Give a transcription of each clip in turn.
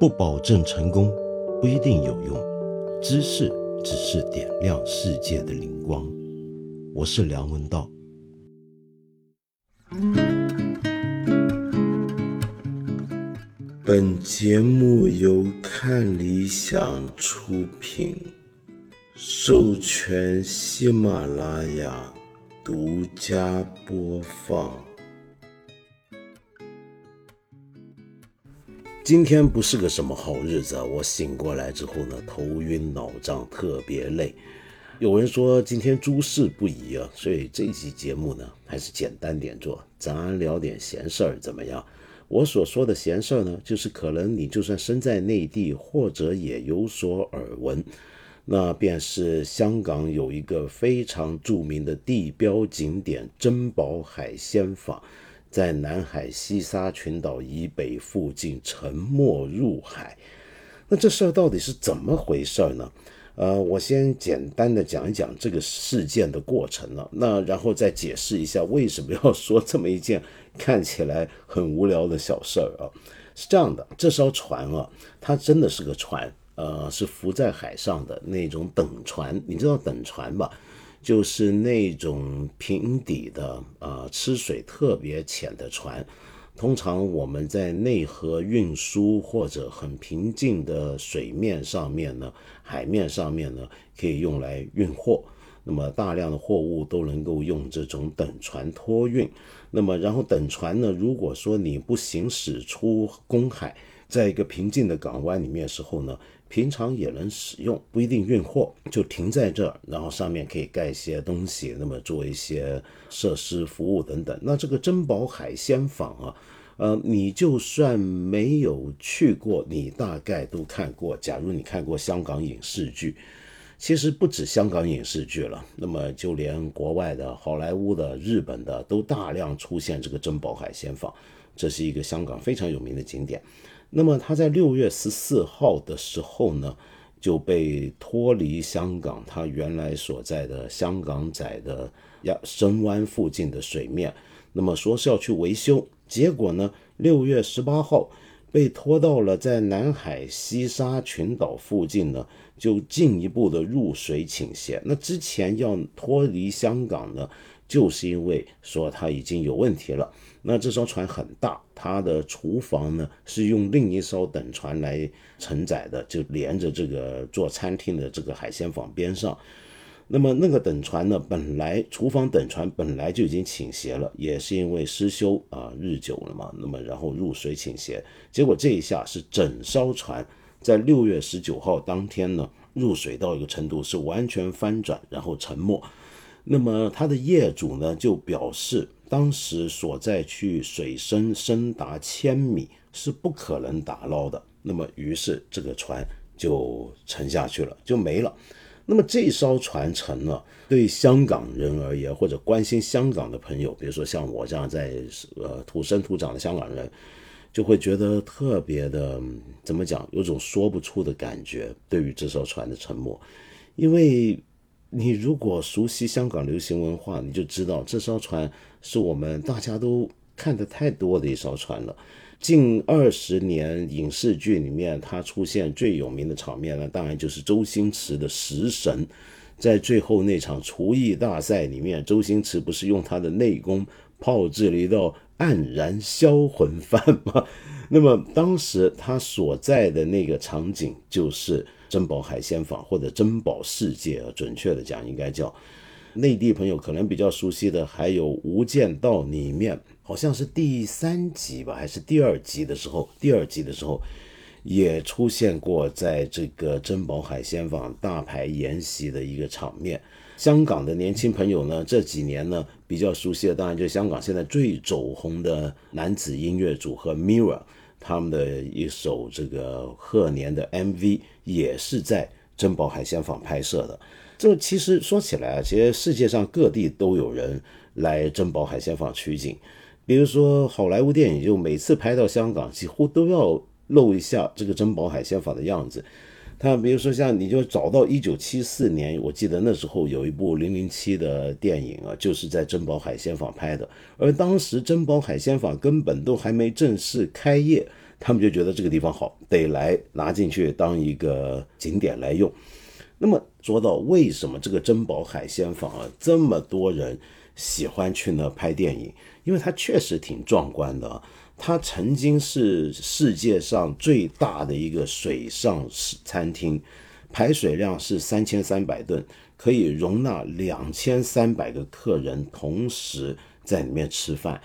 不保证成功，不一定有用。知识只是点亮世界的灵光。我是梁文道。本节目由看理想出品，授权喜马拉雅独家播放。今天不是个什么好日子！我醒过来之后呢，头晕脑胀，特别累。有人说今天诸事不宜啊，所以这期节目呢，还是简单点做，咱聊点闲事儿怎么样？我所说的闲事儿呢，就是可能你就算身在内地，或者也有所耳闻，那便是香港有一个非常著名的地标景点——珍宝海鲜坊。在南海西沙群岛以北附近沉没入海，那这事儿到底是怎么回事呢？呃，我先简单的讲一讲这个事件的过程了，那然后再解释一下为什么要说这么一件看起来很无聊的小事儿啊。是这样的，这艘船啊，它真的是个船，呃，是浮在海上的那种等船，你知道等船吧？就是那种平底的，呃，吃水特别浅的船。通常我们在内河运输或者很平静的水面上面呢，海面上面呢，可以用来运货。那么大量的货物都能够用这种等船托运。那么然后等船呢，如果说你不行驶出公海，在一个平静的港湾里面时候呢。平常也能使用，不一定运货，就停在这儿，然后上面可以盖一些东西，那么做一些设施服务等等。那这个珍宝海鲜坊啊，呃，你就算没有去过，你大概都看过。假如你看过香港影视剧，其实不止香港影视剧了，那么就连国外的好莱坞的、日本的都大量出现这个珍宝海鲜坊，这是一个香港非常有名的景点。那么他在六月十四号的时候呢，就被脱离香港他原来所在的香港仔的亚深湾附近的水面，那么说是要去维修，结果呢，六月十八号被拖到了在南海西沙群岛附近呢，就进一步的入水倾斜。那之前要脱离香港呢，就是因为说它已经有问题了。那这艘船很大，它的厨房呢是用另一艘等船来承载的，就连着这个做餐厅的这个海鲜坊边上。那么那个等船呢，本来厨房等船本来就已经倾斜了，也是因为失修啊日久了嘛，那么然后入水倾斜，结果这一下是整艘船在六月十九号当天呢入水到一个程度是完全翻转，然后沉没。那么他的业主呢就表示。当时所在区域水深深达千米，是不可能打捞的。那么，于是这个船就沉下去了，就没了。那么这艘船沉了，对香港人而言，或者关心香港的朋友，比如说像我这样在呃土生土长的香港人，就会觉得特别的怎么讲，有种说不出的感觉。对于这艘船的沉没，因为。你如果熟悉香港流行文化，你就知道这艘船是我们大家都看的太多的一艘船了。近二十年影视剧里面，它出现最有名的场面呢，当然就是周星驰的食神，在最后那场厨艺大赛里面，周星驰不是用他的内功炮制了一道黯然销魂饭吗？那么当时他所在的那个场景就是。珍宝海鲜坊或者珍宝世界，准确的讲应该叫内地朋友可能比较熟悉的，还有《无间道》里面好像是第三集吧，还是第二集的时候，第二集的时候也出现过在这个珍宝海鲜坊大排筵席的一个场面。香港的年轻朋友呢，这几年呢比较熟悉的，当然就香港现在最走红的男子音乐组合 Mirror。他们的一首这个贺年的 MV 也是在珍宝海鲜坊拍摄的。这其实说起来啊，其实世界上各地都有人来珍宝海鲜坊取景。比如说好莱坞电影，就每次拍到香港，几乎都要露一下这个珍宝海鲜坊的样子。他比如说像你就找到一九七四年，我记得那时候有一部零零七的电影啊，就是在珍宝海鲜坊拍的。而当时珍宝海鲜坊根本都还没正式开业，他们就觉得这个地方好，得来拿进去当一个景点来用。那么说到为什么这个珍宝海鲜坊啊，这么多人喜欢去那拍电影？因为它确实挺壮观的。它曾经是世界上最大的一个水上餐厅，排水量是三千三百吨，可以容纳两千三百个客人同时在里面吃饭。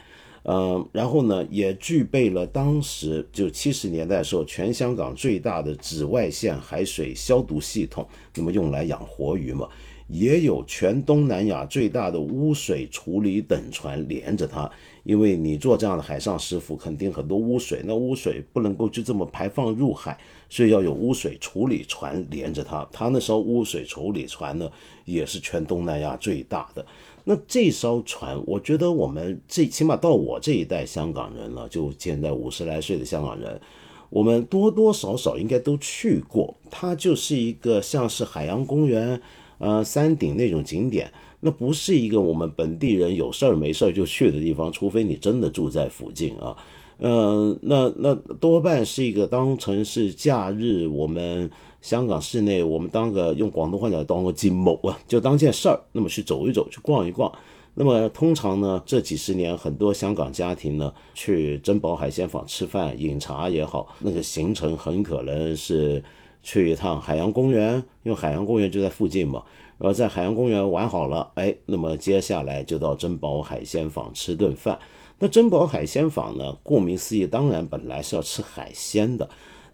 嗯，然后呢，也具备了当时就七十年代的时候全香港最大的紫外线海水消毒系统，那么用来养活鱼嘛，也有全东南亚最大的污水处理等船连着它，因为你做这样的海上师傅，肯定很多污水，那污水不能够就这么排放入海，所以要有污水处理船连着它。它那艘污水处理船呢，也是全东南亚最大的。那这艘船，我觉得我们这起码到我这一代香港人了，就现在五十来岁的香港人，我们多多少少应该都去过。它就是一个像是海洋公园、呃山顶那种景点，那不是一个我们本地人有事儿没事儿就去的地方，除非你真的住在附近啊。嗯，那那多半是一个当成是假日，我们香港市内，我们当个用广东话讲当个金某啊，就当件事儿，那么去走一走，去逛一逛。那么通常呢，这几十年很多香港家庭呢，去珍宝海鲜坊吃饭、饮茶也好，那个行程很可能是去一趟海洋公园，因为海洋公园就在附近嘛。然后在海洋公园玩好了，哎，那么接下来就到珍宝海鲜坊吃顿饭。那珍宝海鲜坊呢？顾名思义，当然本来是要吃海鲜的，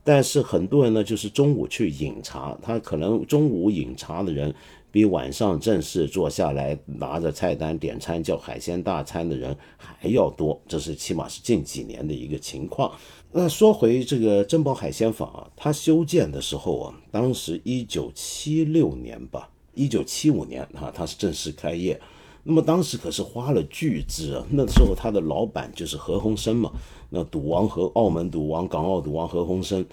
但是很多人呢，就是中午去饮茶，他可能中午饮茶的人比晚上正式坐下来拿着菜单点餐叫海鲜大餐的人还要多，这是起码是近几年的一个情况。那说回这个珍宝海鲜坊啊，它修建的时候啊，当时一九七六年吧，一九七五年啊，它是正式开业。那么当时可是花了巨资啊！那时候他的老板就是何鸿燊嘛，那赌王和澳门赌王、港澳赌王何鸿燊，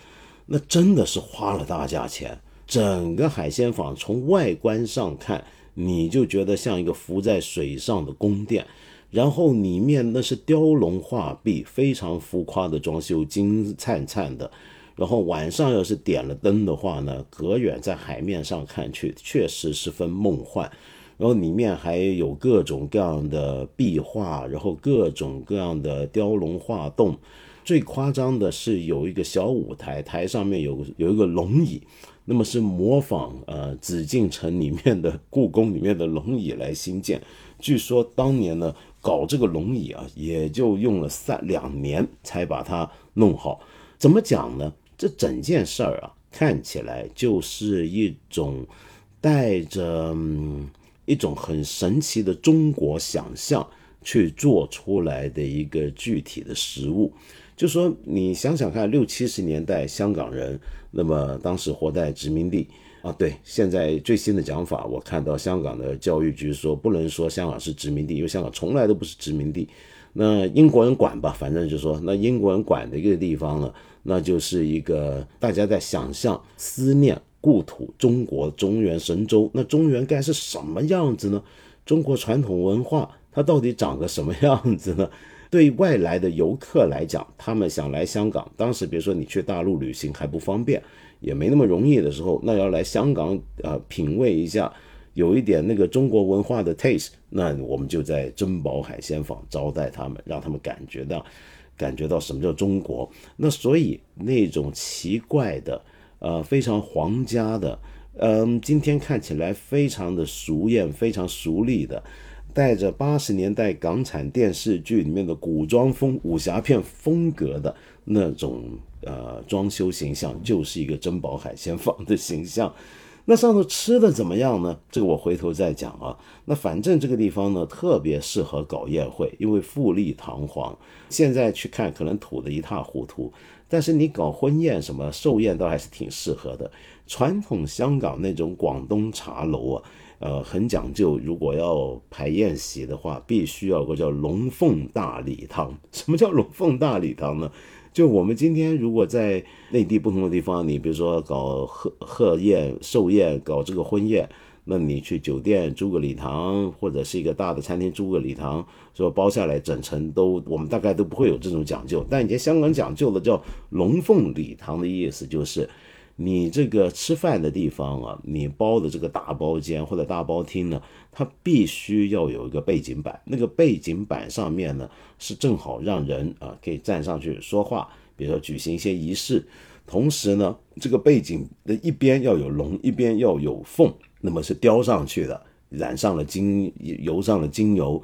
那真的是花了大价钱。整个海鲜坊从外观上看，你就觉得像一个浮在水上的宫殿，然后里面那是雕龙画壁，非常浮夸的装修，金灿灿的。然后晚上要是点了灯的话呢，隔远在海面上看去，确实十分梦幻。然后里面还有各种各样的壁画，然后各种各样的雕龙画栋。最夸张的是有一个小舞台，台上面有有一个龙椅，那么是模仿呃紫禁城里面的故宫里面的龙椅来兴建。据说当年呢搞这个龙椅啊，也就用了三两年才把它弄好。怎么讲呢？这整件事儿啊，看起来就是一种带着。一种很神奇的中国想象去做出来的一个具体的实物，就说你想想看，六七十年代香港人，那么当时活在殖民地啊，对，现在最新的讲法，我看到香港的教育局说不能说香港是殖民地，因为香港从来都不是殖民地，那英国人管吧，反正就说那英国人管的一个地方呢，那就是一个大家在想象、思念。故土中国中原神州，那中原该是什么样子呢？中国传统文化它到底长个什么样子呢？对外来的游客来讲，他们想来香港，当时比如说你去大陆旅行还不方便，也没那么容易的时候，那要来香港啊品味一下，有一点那个中国文化的 taste，那我们就在珍宝海鲜坊招待他们，让他们感觉到感觉到什么叫中国。那所以那种奇怪的。呃，非常皇家的，嗯，今天看起来非常的俗艳、非常俗丽的，带着八十年代港产电视剧里面的古装风、武侠片风格的那种呃装修形象，就是一个珍宝海鲜坊的形象。那上头吃的怎么样呢？这个我回头再讲啊。那反正这个地方呢，特别适合搞宴会，因为富丽堂皇。现在去看，可能土的一塌糊涂。但是你搞婚宴什么寿宴，倒还是挺适合的。传统香港那种广东茶楼啊，呃，很讲究。如果要排宴席的话，必须要有个叫龙凤大礼堂。什么叫龙凤大礼堂呢？就我们今天如果在内地不同的地方，你比如说搞贺贺宴、寿宴，搞这个婚宴，那你去酒店租个礼堂，或者是一个大的餐厅租个礼堂，说包下来整层都，我们大概都不会有这种讲究。但以前香港讲究的叫龙凤礼堂的意思就是。你这个吃饭的地方啊，你包的这个大包间或者大包厅呢，它必须要有一个背景板，那个背景板上面呢是正好让人啊可以站上去说话，比如说举行一些仪式，同时呢这个背景的一边要有龙，一边要有凤，那么是雕上去的，染上了金油上了金油。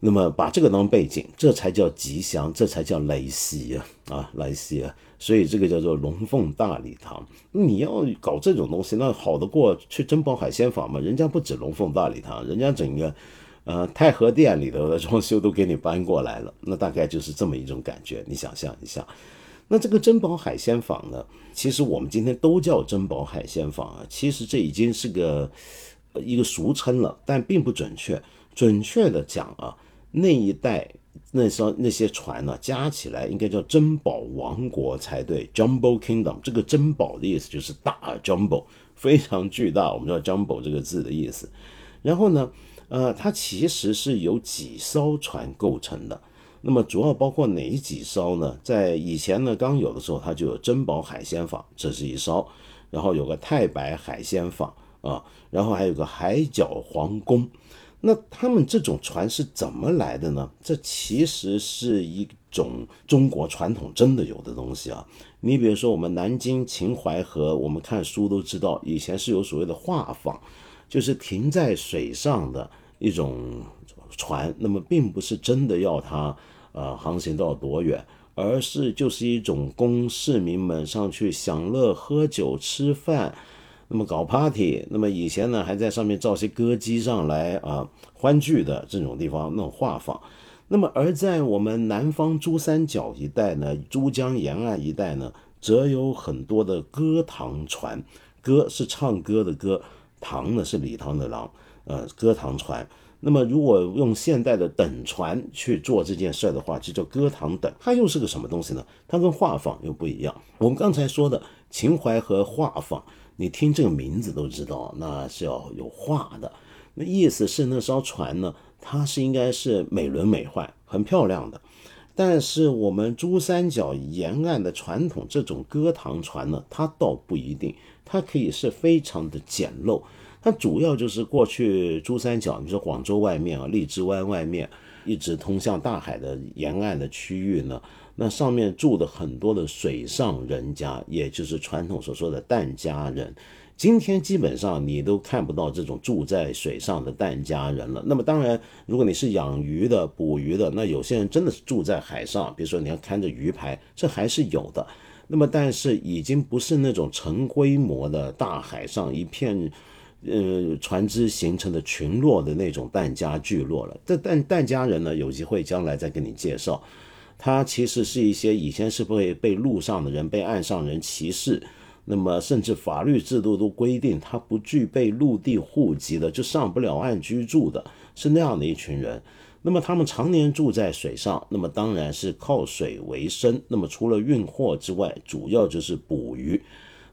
那么把这个当背景，这才叫吉祥，这才叫来喜啊啊来喜啊！所以这个叫做龙凤大礼堂。你要搞这种东西，那好得过去珍宝海鲜坊吗？人家不止龙凤大礼堂，人家整个呃太和殿里头的装修都给你搬过来了。那大概就是这么一种感觉，你想象一下。那这个珍宝海鲜坊呢，其实我们今天都叫珍宝海鲜坊啊，其实这已经是个一个俗称了，但并不准确。准确的讲啊。那一代那艘那些船呢，加起来应该叫珍宝王国才对，Jumbo Kingdom。这个珍宝的意思就是大 Jumbo，非常巨大。我们知道 Jumbo 这个字的意思。然后呢，呃，它其实是由几艘船构成的。那么主要包括哪几艘呢？在以前呢，刚有的时候它就有珍宝海鲜坊，这是一艘。然后有个太白海鲜坊啊，然后还有个海角皇宫。那他们这种船是怎么来的呢？这其实是一种中国传统真的有的东西啊。你比如说，我们南京秦淮河，我们看书都知道，以前是有所谓的画舫，就是停在水上的一种船。那么，并不是真的要它呃航行到多远，而是就是一种供市民们上去享乐、喝酒、吃饭。那么搞 party，那么以前呢还在上面造些歌姬上来啊欢聚的这种地方那种画舫，那么而在我们南方珠三角一带呢，珠江沿岸一带呢，则有很多的歌堂船，歌是唱歌的歌，堂呢是礼堂的堂，呃歌堂船。那么如果用现代的等船去做这件事的话，就叫歌堂等，它又是个什么东西呢？它跟画舫又不一样。我们刚才说的秦淮河画舫。你听这个名字都知道，那是要有画的。那意思是那艘船呢，它是应该是美轮美奂、很漂亮的。但是我们珠三角沿岸的传统这种歌堂船呢，它倒不一定，它可以是非常的简陋。它主要就是过去珠三角，你说广州外面啊，荔枝湾外面，一直通向大海的沿岸的区域呢。那上面住的很多的水上人家，也就是传统所说的疍家人。今天基本上你都看不到这种住在水上的疍家人了。那么当然，如果你是养鱼的、捕鱼的，那有些人真的是住在海上，比如说你要看着鱼排，这还是有的。那么但是已经不是那种成规模的大海上一片，呃，船只形成的群落的那种疍家聚落了。这疍疍家人呢，有机会将来再跟你介绍。它其实是一些以前是会被陆上的人、被岸上人歧视，那么甚至法律制度都规定他不具备陆地户籍的就上不了岸居住的，是那样的一群人。那么他们常年住在水上，那么当然是靠水为生。那么除了运货之外，主要就是捕鱼。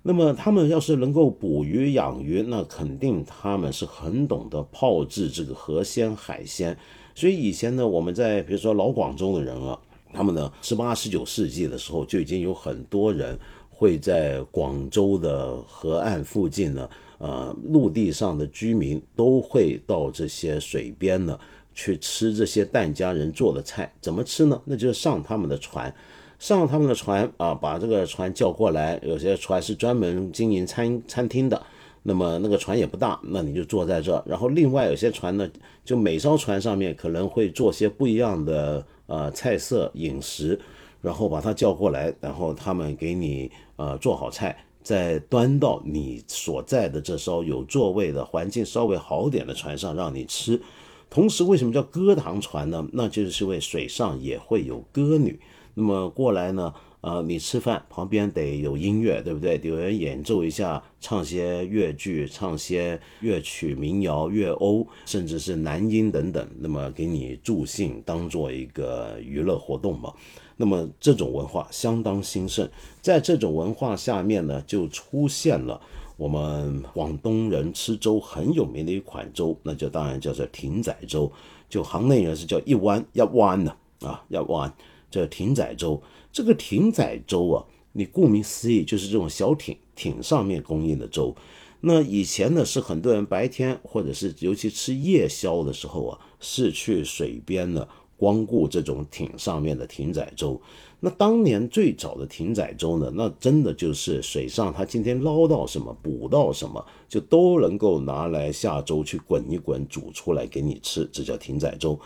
那么他们要是能够捕鱼养鱼，那肯定他们是很懂得炮制这个河鲜海鲜。所以以前呢，我们在比如说老广州的人啊。他们呢，十八、十九世纪的时候就已经有很多人会在广州的河岸附近呢，呃，陆地上的居民都会到这些水边呢去吃这些疍家人做的菜。怎么吃呢？那就是上他们的船，上他们的船啊，把这个船叫过来。有些船是专门经营餐餐厅的，那么那个船也不大，那你就坐在这。然后另外有些船呢，就每艘船上面可能会做些不一样的。呃，菜色饮食，然后把他叫过来，然后他们给你呃做好菜，再端到你所在的这艘有座位的、环境稍微好点的船上让你吃。同时，为什么叫歌堂船呢？那就是因为水上也会有歌女，那么过来呢。呃，你吃饭旁边得有音乐，对不对？有人演奏一下，唱些越剧，唱些乐曲、民谣、粤欧，甚至是男音等等。那么给你助兴，当做一个娱乐活动嘛。那么这种文化相当兴盛，在这种文化下面呢，就出现了我们广东人吃粥很有名的一款粥，那就当然叫做艇仔粥，就行内人是叫一湾一湾的啊，一湾这艇仔粥。这个艇仔粥啊，你顾名思义就是这种小艇艇上面供应的粥。那以前呢，是很多人白天或者是尤其吃夜宵的时候啊，是去水边呢光顾这种艇上面的艇仔粥。那当年最早的艇仔粥呢，那真的就是水上他今天捞到什么捕到什么，就都能够拿来下粥去滚一滚，煮出来给你吃，这叫艇仔粥。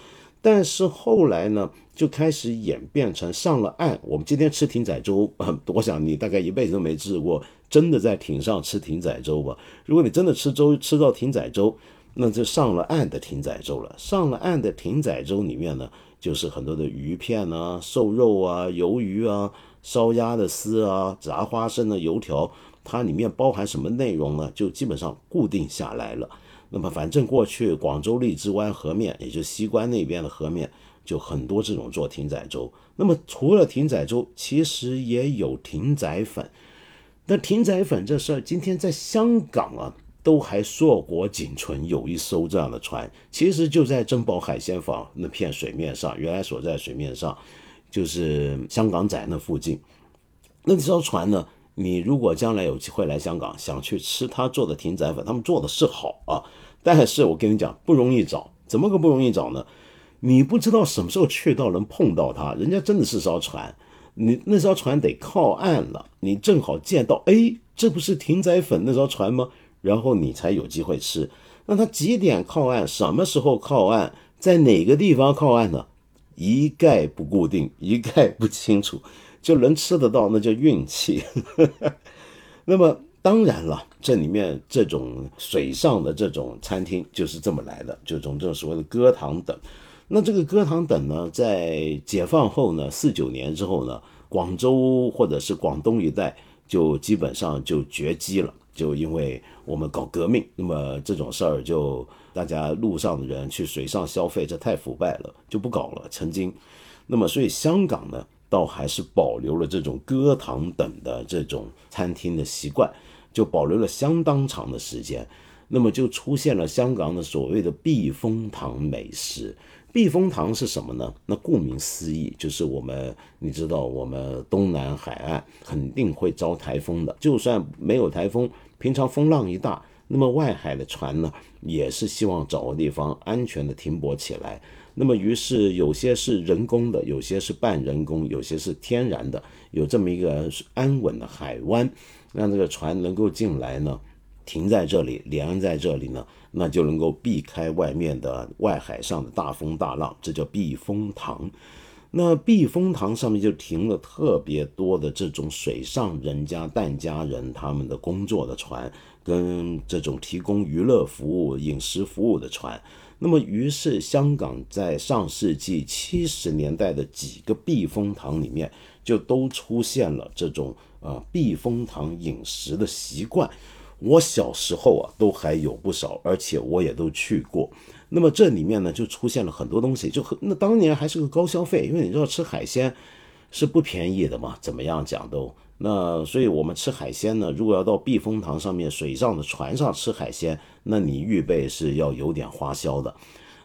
但是后来呢，就开始演变成上了岸。我们今天吃艇仔粥，我想你大概一辈子都没吃过真的在艇上吃艇仔粥吧？如果你真的吃粥吃到艇仔粥，那就上了岸的艇仔粥了。上了岸的艇仔粥里面呢，就是很多的鱼片啊、瘦肉啊、鱿鱼啊、烧鸭的丝啊、炸花生的油条，它里面包含什么内容呢？就基本上固定下来了。那么，反正过去广州荔枝湾河面，也就西关那边的河面，就很多这种做艇仔粥。那么，除了艇仔粥，其实也有艇仔粉。那艇仔粉这事儿，今天在香港啊，都还硕果仅存，有一艘这样的船，其实就在珍宝海鲜坊那片水面上，原来所在水面上，就是香港仔那附近。那艘船呢？你如果将来有机会来香港，想去吃他做的艇仔粉，他们做的是好啊，但是我跟你讲不容易找，怎么个不容易找呢？你不知道什么时候去到能碰到他，人家真的是艘船，你那艘船得靠岸了，你正好见到，哎，这不是艇仔粉那艘船吗？然后你才有机会吃。那他几点靠岸？什么时候靠岸？在哪个地方靠岸呢？一概不固定，一概不清楚。就能吃得到，那叫运气。那么当然了，这里面这种水上的这种餐厅就是这么来的，就从这种所谓的歌堂等。那这个歌堂等呢，在解放后呢，四九年之后呢，广州或者是广东一带就基本上就绝迹了，就因为我们搞革命，那么这种事儿就大家路上的人去水上消费，这太腐败了，就不搞了。曾经，那么所以香港呢？倒还是保留了这种歌堂等的这种餐厅的习惯，就保留了相当长的时间。那么就出现了香港的所谓的避风塘美食。避风塘是什么呢？那顾名思义，就是我们你知道，我们东南海岸肯定会遭台风的。就算没有台风，平常风浪一大，那么外海的船呢，也是希望找个地方安全的停泊起来。那么，于是有些是人工的，有些是半人工，有些是天然的，有这么一个安稳的海湾，让这个船能够进来呢，停在这里，连在这里呢，那就能够避开外面的外海上的大风大浪，这叫避风塘。那避风塘上面就停了特别多的这种水上人家、疍家人他们的工作的船，跟这种提供娱乐服务、饮食服务的船。那么，于是香港在上世纪七十年代的几个避风塘里面，就都出现了这种呃避风塘饮食的习惯。我小时候啊，都还有不少，而且我也都去过。那么这里面呢，就出现了很多东西，就很那当年还是个高消费，因为你知道吃海鲜是不便宜的嘛，怎么样讲都。那所以，我们吃海鲜呢，如果要到避风塘上面水上的船上吃海鲜，那你预备是要有点花销的。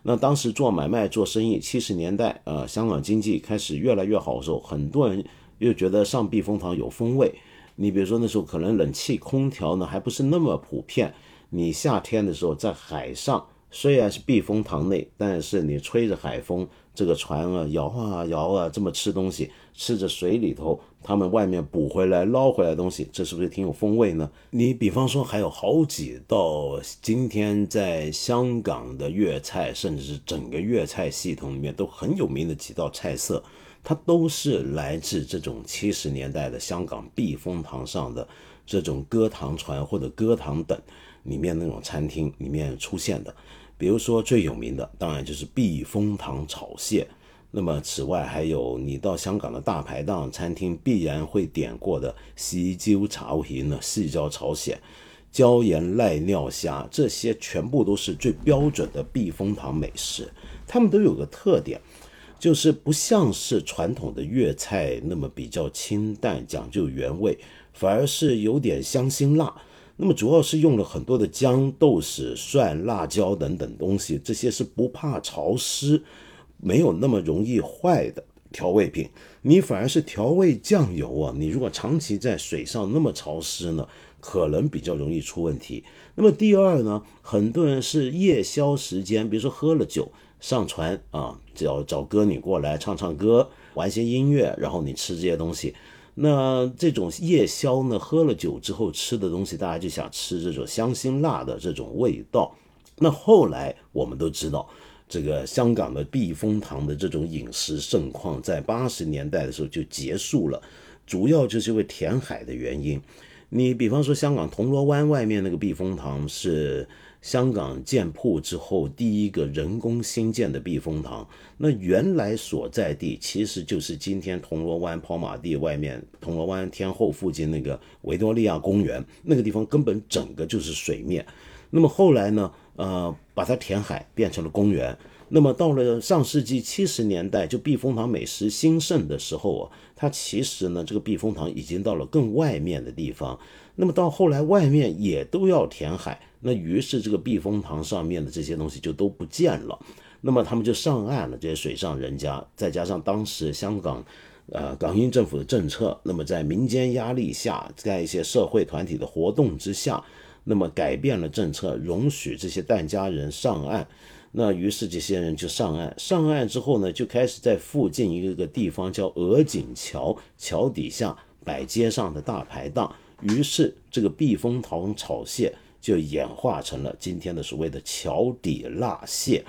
那当时做买卖做生意，七十年代，呃，香港经济开始越来越好的时候，很多人又觉得上避风塘有风味。你比如说那时候可能冷气空调呢还不是那么普遍，你夏天的时候在海上虽然是避风塘内，但是你吹着海风，这个船啊摇啊摇啊，这么吃东西，吃着水里头。他们外面捕回来捞回来的东西，这是不是挺有风味呢？你比方说，还有好几道今天在香港的粤菜，甚至是整个粤菜系统里面都很有名的几道菜色，它都是来自这种七十年代的香港避风塘上的这种歌堂船或者歌堂等里面那种餐厅里面出现的。比如说最有名的，当然就是避风塘炒蟹。那么，此外还有你到香港的大排档餐厅必然会点过的西椒炒鱼呢，细椒朝鲜、椒盐赖尿虾，这些全部都是最标准的避风塘美食。它们都有个特点，就是不像是传统的粤菜那么比较清淡讲究原味，反而是有点香辛辣。那么主要是用了很多的姜、豆豉、蒜、辣椒等等东西，这些是不怕潮湿，没有那么容易坏的调味品。你反而是调味酱油啊，你如果长期在水上那么潮湿呢，可能比较容易出问题。那么第二呢，很多人是夜宵时间，比如说喝了酒上船啊，找找歌女过来唱唱歌，玩些音乐，然后你吃这些东西。那这种夜宵呢，喝了酒之后吃的东西，大家就想吃这种香辛辣的这种味道。那后来我们都知道，这个香港的避风塘的这种饮食盛况，在八十年代的时候就结束了，主要就是因为填海的原因。你比方说，香港铜锣湾外面那个避风塘是。香港建铺之后，第一个人工新建的避风塘，那原来所在地其实就是今天铜锣湾跑马地外面，铜锣湾天后附近那个维多利亚公园那个地方，根本整个就是水面。那么后来呢，呃，把它填海变成了公园。那么到了上世纪七十年代，就避风塘美食兴盛的时候啊，它其实呢，这个避风塘已经到了更外面的地方。那么到后来，外面也都要填海。那于是这个避风塘上面的这些东西就都不见了，那么他们就上岸了。这些水上人家，再加上当时香港，呃，港英政府的政策，那么在民间压力下，在一些社会团体的活动之下，那么改变了政策，容许这些疍家人上岸。那于是这些人就上岸，上岸之后呢，就开始在附近一个个地方叫鹅颈桥，桥底下摆街上的大排档。于是这个避风塘炒蟹。就演化成了今天的所谓的桥底辣蟹。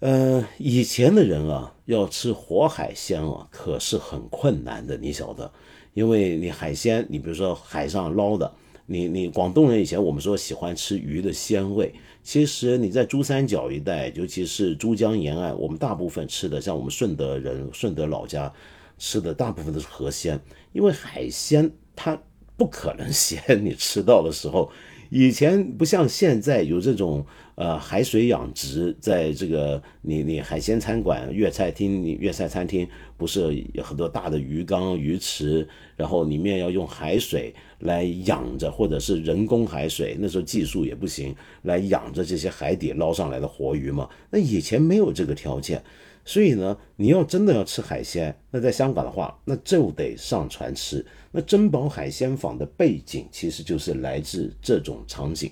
呃，以前的人啊，要吃活海鲜啊，可是很困难的，你晓得，因为你海鲜，你比如说海上捞的，你你广东人以前我们说喜欢吃鱼的鲜味，其实你在珠三角一带，尤其是珠江沿岸，我们大部分吃的，像我们顺德人，顺德老家吃的大部分都是河鲜，因为海鲜它不可能鲜，你吃到的时候。以前不像现在有这种呃海水养殖，在这个你你海鲜餐馆、粤菜厅、你粤菜餐厅，不是有很多大的鱼缸、鱼池，然后里面要用海水来养着，或者是人工海水，那时候技术也不行，来养着这些海底捞上来的活鱼嘛。那以前没有这个条件。所以呢，你要真的要吃海鲜，那在香港的话，那就得上船吃。那珍宝海鲜坊的背景其实就是来自这种场景。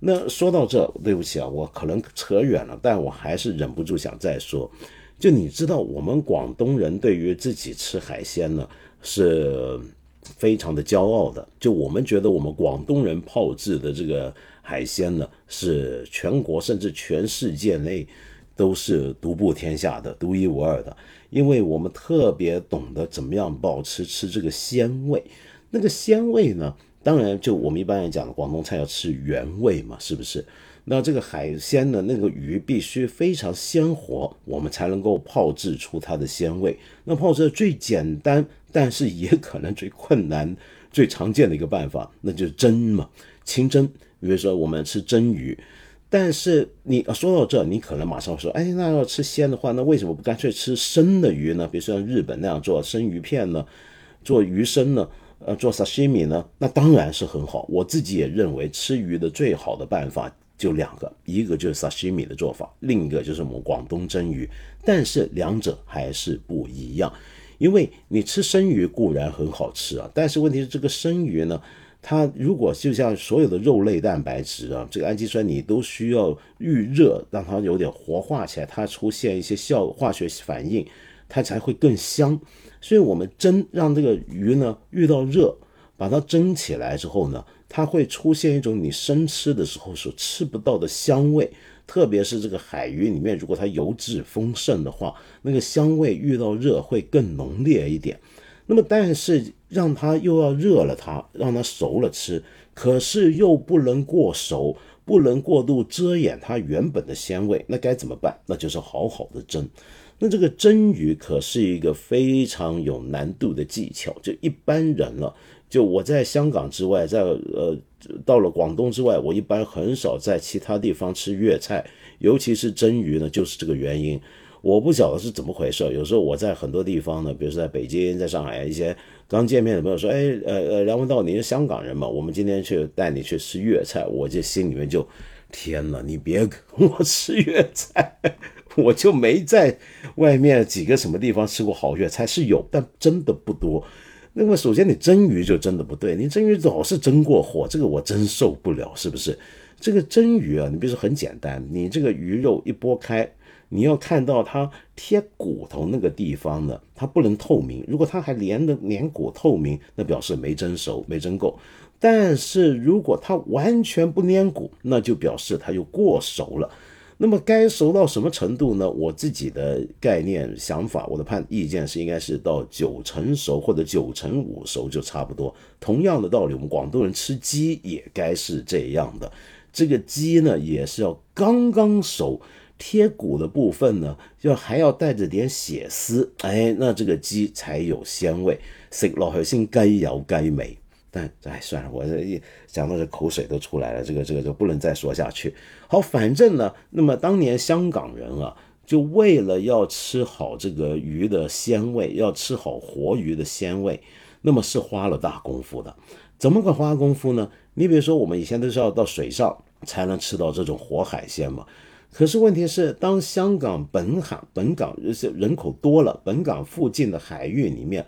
那说到这，对不起啊，我可能扯远了，但我还是忍不住想再说。就你知道，我们广东人对于自己吃海鲜呢，是非常的骄傲的。就我们觉得，我们广东人炮制的这个海鲜呢，是全国甚至全世界内。都是独步天下的、独一无二的，因为我们特别懂得怎么样保持吃这个鲜味。那个鲜味呢，当然就我们一般来讲的广东菜要吃原味嘛，是不是？那这个海鲜呢，那个鱼必须非常鲜活，我们才能够泡制出它的鲜味。那泡制最简单，但是也可能最困难、最常见的一个办法，那就是蒸嘛，清蒸。比如说我们吃蒸鱼。但是你说到这，你可能马上说，哎，那要吃鲜的话，那为什么不干脆吃生的鱼呢？比如说像日本那样做生鱼片呢，做鱼生呢，呃，做沙西米呢？那当然是很好。我自己也认为吃鱼的最好的办法就两个，一个就是沙西米的做法，另一个就是我们广东蒸鱼。但是两者还是不一样，因为你吃生鱼固然很好吃啊，但是问题是这个生鱼呢？它如果就像所有的肉类蛋白质啊，这个氨基酸你都需要预热，让它有点活化起来，它出现一些效化学反应，它才会更香。所以我们蒸让这个鱼呢遇到热，把它蒸起来之后呢，它会出现一种你生吃的时候所吃不到的香味。特别是这个海鱼里面，如果它油脂丰盛的话，那个香味遇到热会更浓烈一点。那么，但是让它又要热了，它让它熟了吃，可是又不能过熟，不能过度遮掩它原本的鲜味，那该怎么办？那就是好好的蒸。那这个蒸鱼可是一个非常有难度的技巧，就一般人了，就我在香港之外，在呃到了广东之外，我一般很少在其他地方吃粤菜，尤其是蒸鱼呢，就是这个原因。我不晓得是怎么回事。有时候我在很多地方呢，比如说在北京、在上海，一些刚见面的朋友说：“哎，呃呃，梁文道，你是香港人嘛？我们今天去带你去吃粤菜。”我这心里面就，天哪，你别跟我 吃粤菜，我就没在外面几个什么地方吃过好粤菜，是有，但真的不多。那么首先你蒸鱼就真的不对，你蒸鱼老是蒸过火，这个我真受不了，是不是？这个蒸鱼啊，你比如说很简单，你这个鱼肉一剥开，你要看到它贴骨头那个地方呢，它不能透明。如果它还连的连骨透明，那表示没蒸熟，没蒸够。但是如果它完全不粘骨，那就表示它又过熟了。那么该熟到什么程度呢？我自己的概念想法，我的判意见是应该是到九成熟或者九成五熟就差不多。同样的道理，我们广东人吃鸡也该是这样的。这个鸡呢，也是要刚刚熟，贴骨的部分呢，要还要带着点血丝，哎，那这个鸡才有鲜味，食落去先鸡有鸡味。但哎，算了，我这一讲到这口水都出来了，这个这个就不能再说下去。好，反正呢，那么当年香港人啊，就为了要吃好这个鱼的鲜味，要吃好活鱼的鲜味，那么是花了大功夫的。怎么个花功夫呢？你比如说，我们以前都是要到水上。才能吃到这种活海鲜嘛？可是问题是，当香港本港本港人口多了，本港附近的海域里面，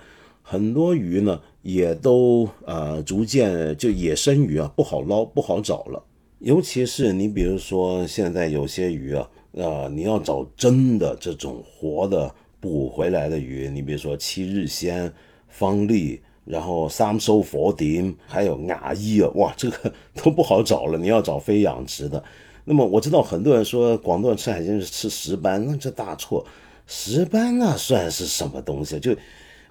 很多鱼呢也都呃逐渐就野生鱼啊不好捞不好找了。尤其是你比如说现在有些鱼啊，呃你要找真的这种活的捕回来的鱼，你比如说七日鲜、方力。然后三收佛顶，还有牙医啊，哇，这个都不好找了。你要找非养殖的，那么我知道很多人说广东人吃海鲜是吃石斑，那这大错。石斑那算是什么东西？就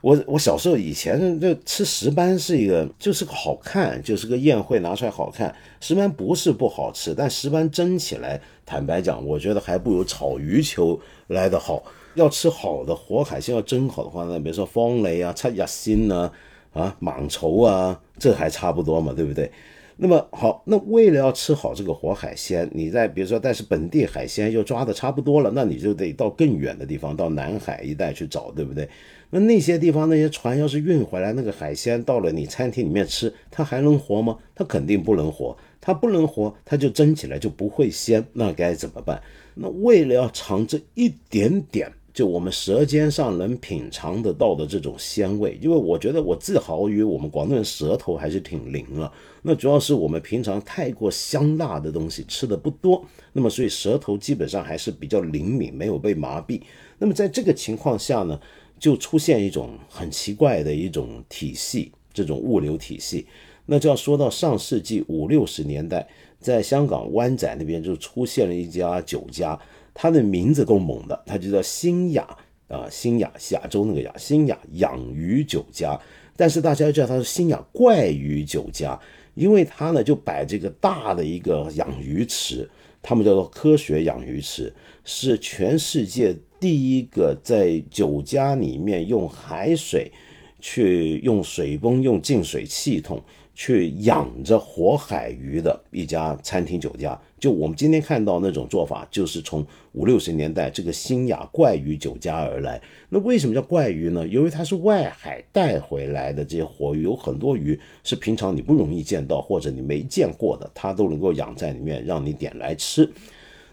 我我小时候以前就吃石斑是一个，就是个好看，就是个宴会拿出来好看。石斑不是不好吃，但石斑蒸起来，坦白讲，我觉得还不如炒鱼球来得好。要吃好的活海鲜，要蒸好的话，那比如说方雷啊、七日鲜呢。啊，蟒绸啊，这还差不多嘛，对不对？那么好，那为了要吃好这个活海鲜，你在比如说，但是本地海鲜又抓的差不多了，那你就得到更远的地方，到南海一带去找，对不对？那那些地方那些船要是运回来那个海鲜到了你餐厅里面吃，它还能活吗？它肯定不能活，它不能活，它就蒸起来就不会鲜，那该怎么办？那为了要尝这一点点。就我们舌尖上能品尝得到的这种鲜味，因为我觉得我自豪于我们广东人舌头还是挺灵了。那主要是我们平常太过香辣的东西吃的不多，那么所以舌头基本上还是比较灵敏，没有被麻痹。那么在这个情况下呢，就出现一种很奇怪的一种体系，这种物流体系。那就要说到上世纪五六十年代，在香港湾仔那边就出现了一家酒家。它的名字够猛的，它就叫新雅啊，新雅亚洲那个雅，新雅养鱼酒家。但是大家叫它是新雅怪鱼酒家，因为它呢就摆这个大的一个养鱼池，他们叫做科学养鱼池，是全世界第一个在酒家里面用海水去用水泵用净水系统。去养着活海鱼的一家餐厅酒家，就我们今天看到那种做法，就是从五六十年代这个新雅怪鱼酒家而来。那为什么叫怪鱼呢？由于它是外海带回来的这些活鱼，有很多鱼是平常你不容易见到或者你没见过的，它都能够养在里面，让你点来吃。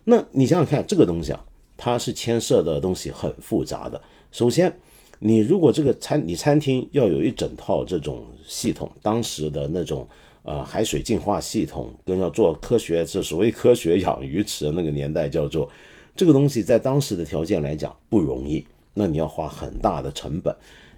那你想想看，这个东西啊，它是牵涉的东西很复杂的。首先，你如果这个餐，你餐厅要有一整套这种系统，当时的那种呃海水净化系统，跟要做科学，这所谓科学养鱼池那个年代叫做这个东西，在当时的条件来讲不容易，那你要花很大的成本，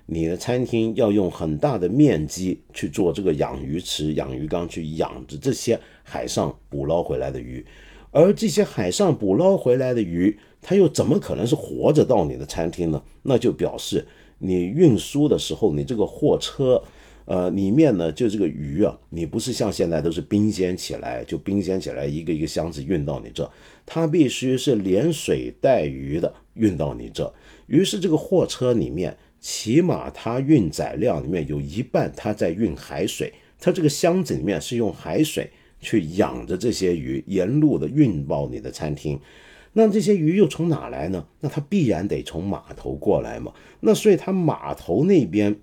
你的餐厅要用很大的面积去做这个养鱼池、养鱼缸，去养着这些海上捕捞回来的鱼，而这些海上捕捞回来的鱼。它又怎么可能是活着到你的餐厅呢？那就表示你运输的时候，你这个货车，呃，里面呢就这个鱼啊，你不是像现在都是冰鲜起来，就冰鲜起来一个一个箱子运到你这，它必须是连水带鱼的运到你这。于是这个货车里面，起码它运载量里面有一半它在运海水，它这个箱子里面是用海水去养着这些鱼，沿路的运到你的餐厅。那这些鱼又从哪来呢？那它必然得从码头过来嘛。那所以它码头那边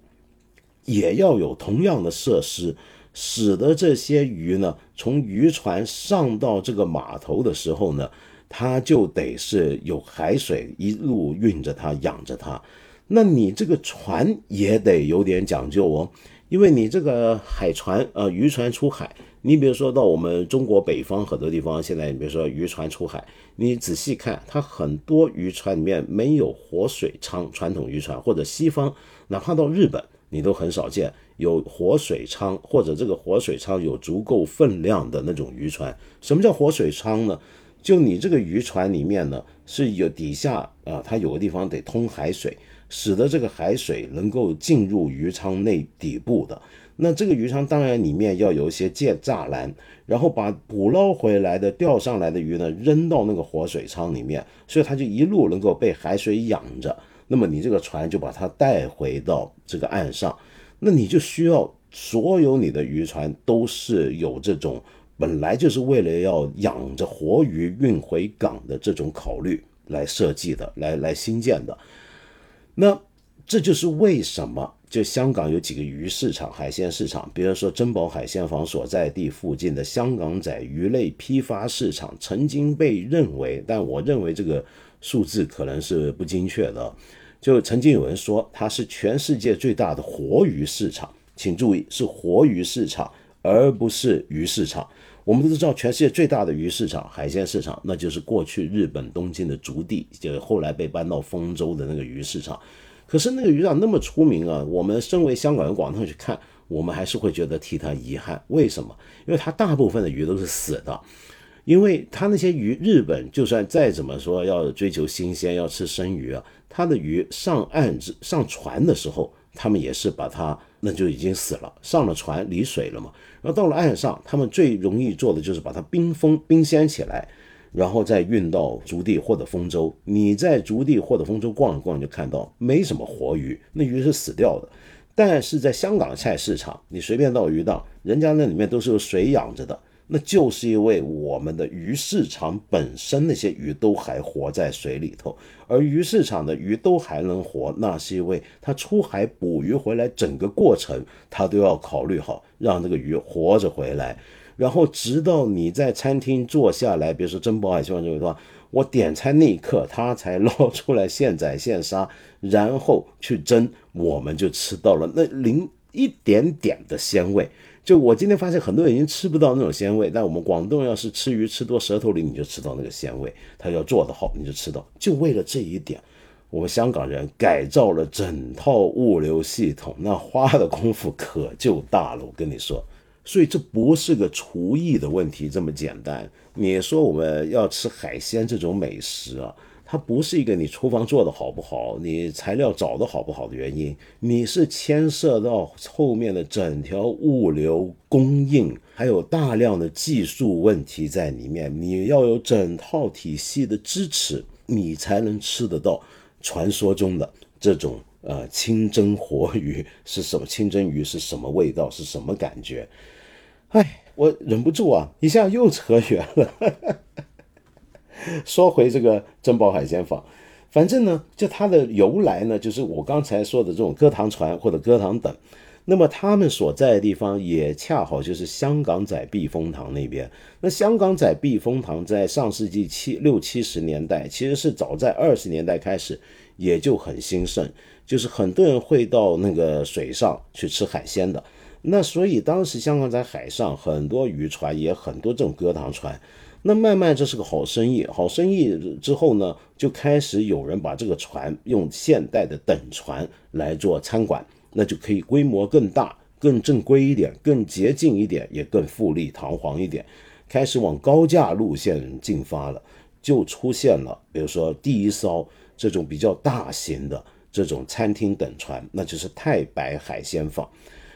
也要有同样的设施，使得这些鱼呢，从渔船上到这个码头的时候呢，它就得是有海水一路运着它，养着它。那你这个船也得有点讲究哦，因为你这个海船呃渔船出海，你比如说到我们中国北方很多地方，现在你比如说渔船出海，你仔细看，它很多渔船里面没有活水舱，传统渔船或者西方，哪怕到日本，你都很少见有活水舱或者这个活水舱有足够分量的那种渔船。什么叫活水舱呢？就你这个渔船里面呢是有底下啊，它有个地方得通海水。使得这个海水能够进入鱼舱内底部的，那这个鱼舱当然里面要有一些建栅栏，然后把捕捞回来的钓上来的鱼呢扔到那个活水舱里面，所以它就一路能够被海水养着。那么你这个船就把它带回到这个岸上，那你就需要所有你的渔船都是有这种本来就是为了要养着活鱼运回港的这种考虑来设计的，来来新建的。那这就是为什么，就香港有几个鱼市场、海鲜市场，比如说珍宝海鲜坊所在地附近的香港仔鱼类批发市场，曾经被认为，但我认为这个数字可能是不精确的，就曾经有人说它是全世界最大的活鱼市场，请注意是活鱼市场，而不是鱼市场。我们都知道，全世界最大的鱼市场、海鲜市场，那就是过去日本东京的竹地，就后来被搬到丰州的那个鱼市场。可是那个鱼场那么出名啊，我们身为香港人、广东人去看，我们还是会觉得替他遗憾。为什么？因为他大部分的鱼都是死的，因为他那些鱼，日本就算再怎么说要追求新鲜、要吃生鱼啊，他的鱼上岸、上船的时候，他们也是把它。那就已经死了，上了船离水了嘛。然后到了岸上，他们最容易做的就是把它冰封、冰鲜起来，然后再运到竹地或者丰州。你在竹地或者丰州逛一逛，就看到没什么活鱼，那鱼是死掉的。但是在香港菜市场，你随便到鱼档，人家那里面都是有水养着的。那就是因为我们的鱼市场本身那些鱼都还活在水里头，而鱼市场的鱼都还能活，那是因为它出海捕鱼回来整个过程，它都要考虑好让这个鱼活着回来，然后直到你在餐厅坐下来，比如说珍宝海鲜这个地方，我点餐那一刻，它才捞出来现宰现杀，然后去蒸，我们就吃到了那零一点点的鲜味。就我今天发现，很多人已经吃不到那种鲜味，但我们广东要是吃鱼吃多，舌头里你就吃到那个鲜味。他要做得好，你就吃到。就为了这一点，我们香港人改造了整套物流系统，那花的功夫可就大了。我跟你说，所以这不是个厨艺的问题这么简单。你说我们要吃海鲜这种美食啊？它不是一个你厨房做的好不好，你材料找的好不好的原因，你是牵涉到后面的整条物流供应，还有大量的技术问题在里面，你要有整套体系的支持，你才能吃得到传说中的这种呃清蒸活鱼是什么？清蒸鱼是什么味道？是什么感觉？哎，我忍不住啊，一下又扯远了。说回这个珍宝海鲜坊，反正呢，就它的由来呢，就是我刚才说的这种歌堂船或者歌堂等，那么他们所在的地方也恰好就是香港仔避风塘那边。那香港仔避风塘在上世纪七六七十年代，其实是早在二十年代开始也就很兴盛，就是很多人会到那个水上去吃海鲜的。那所以当时香港在海上很多渔船，也很多这种歌堂船。那慢慢这是个好生意，好生意之后呢，就开始有人把这个船用现代的等船来做餐馆，那就可以规模更大、更正规一点、更洁净一点，也更富丽堂皇一点，开始往高价路线进发了，就出现了，比如说第一艘这种比较大型的这种餐厅等船，那就是太白海鲜坊。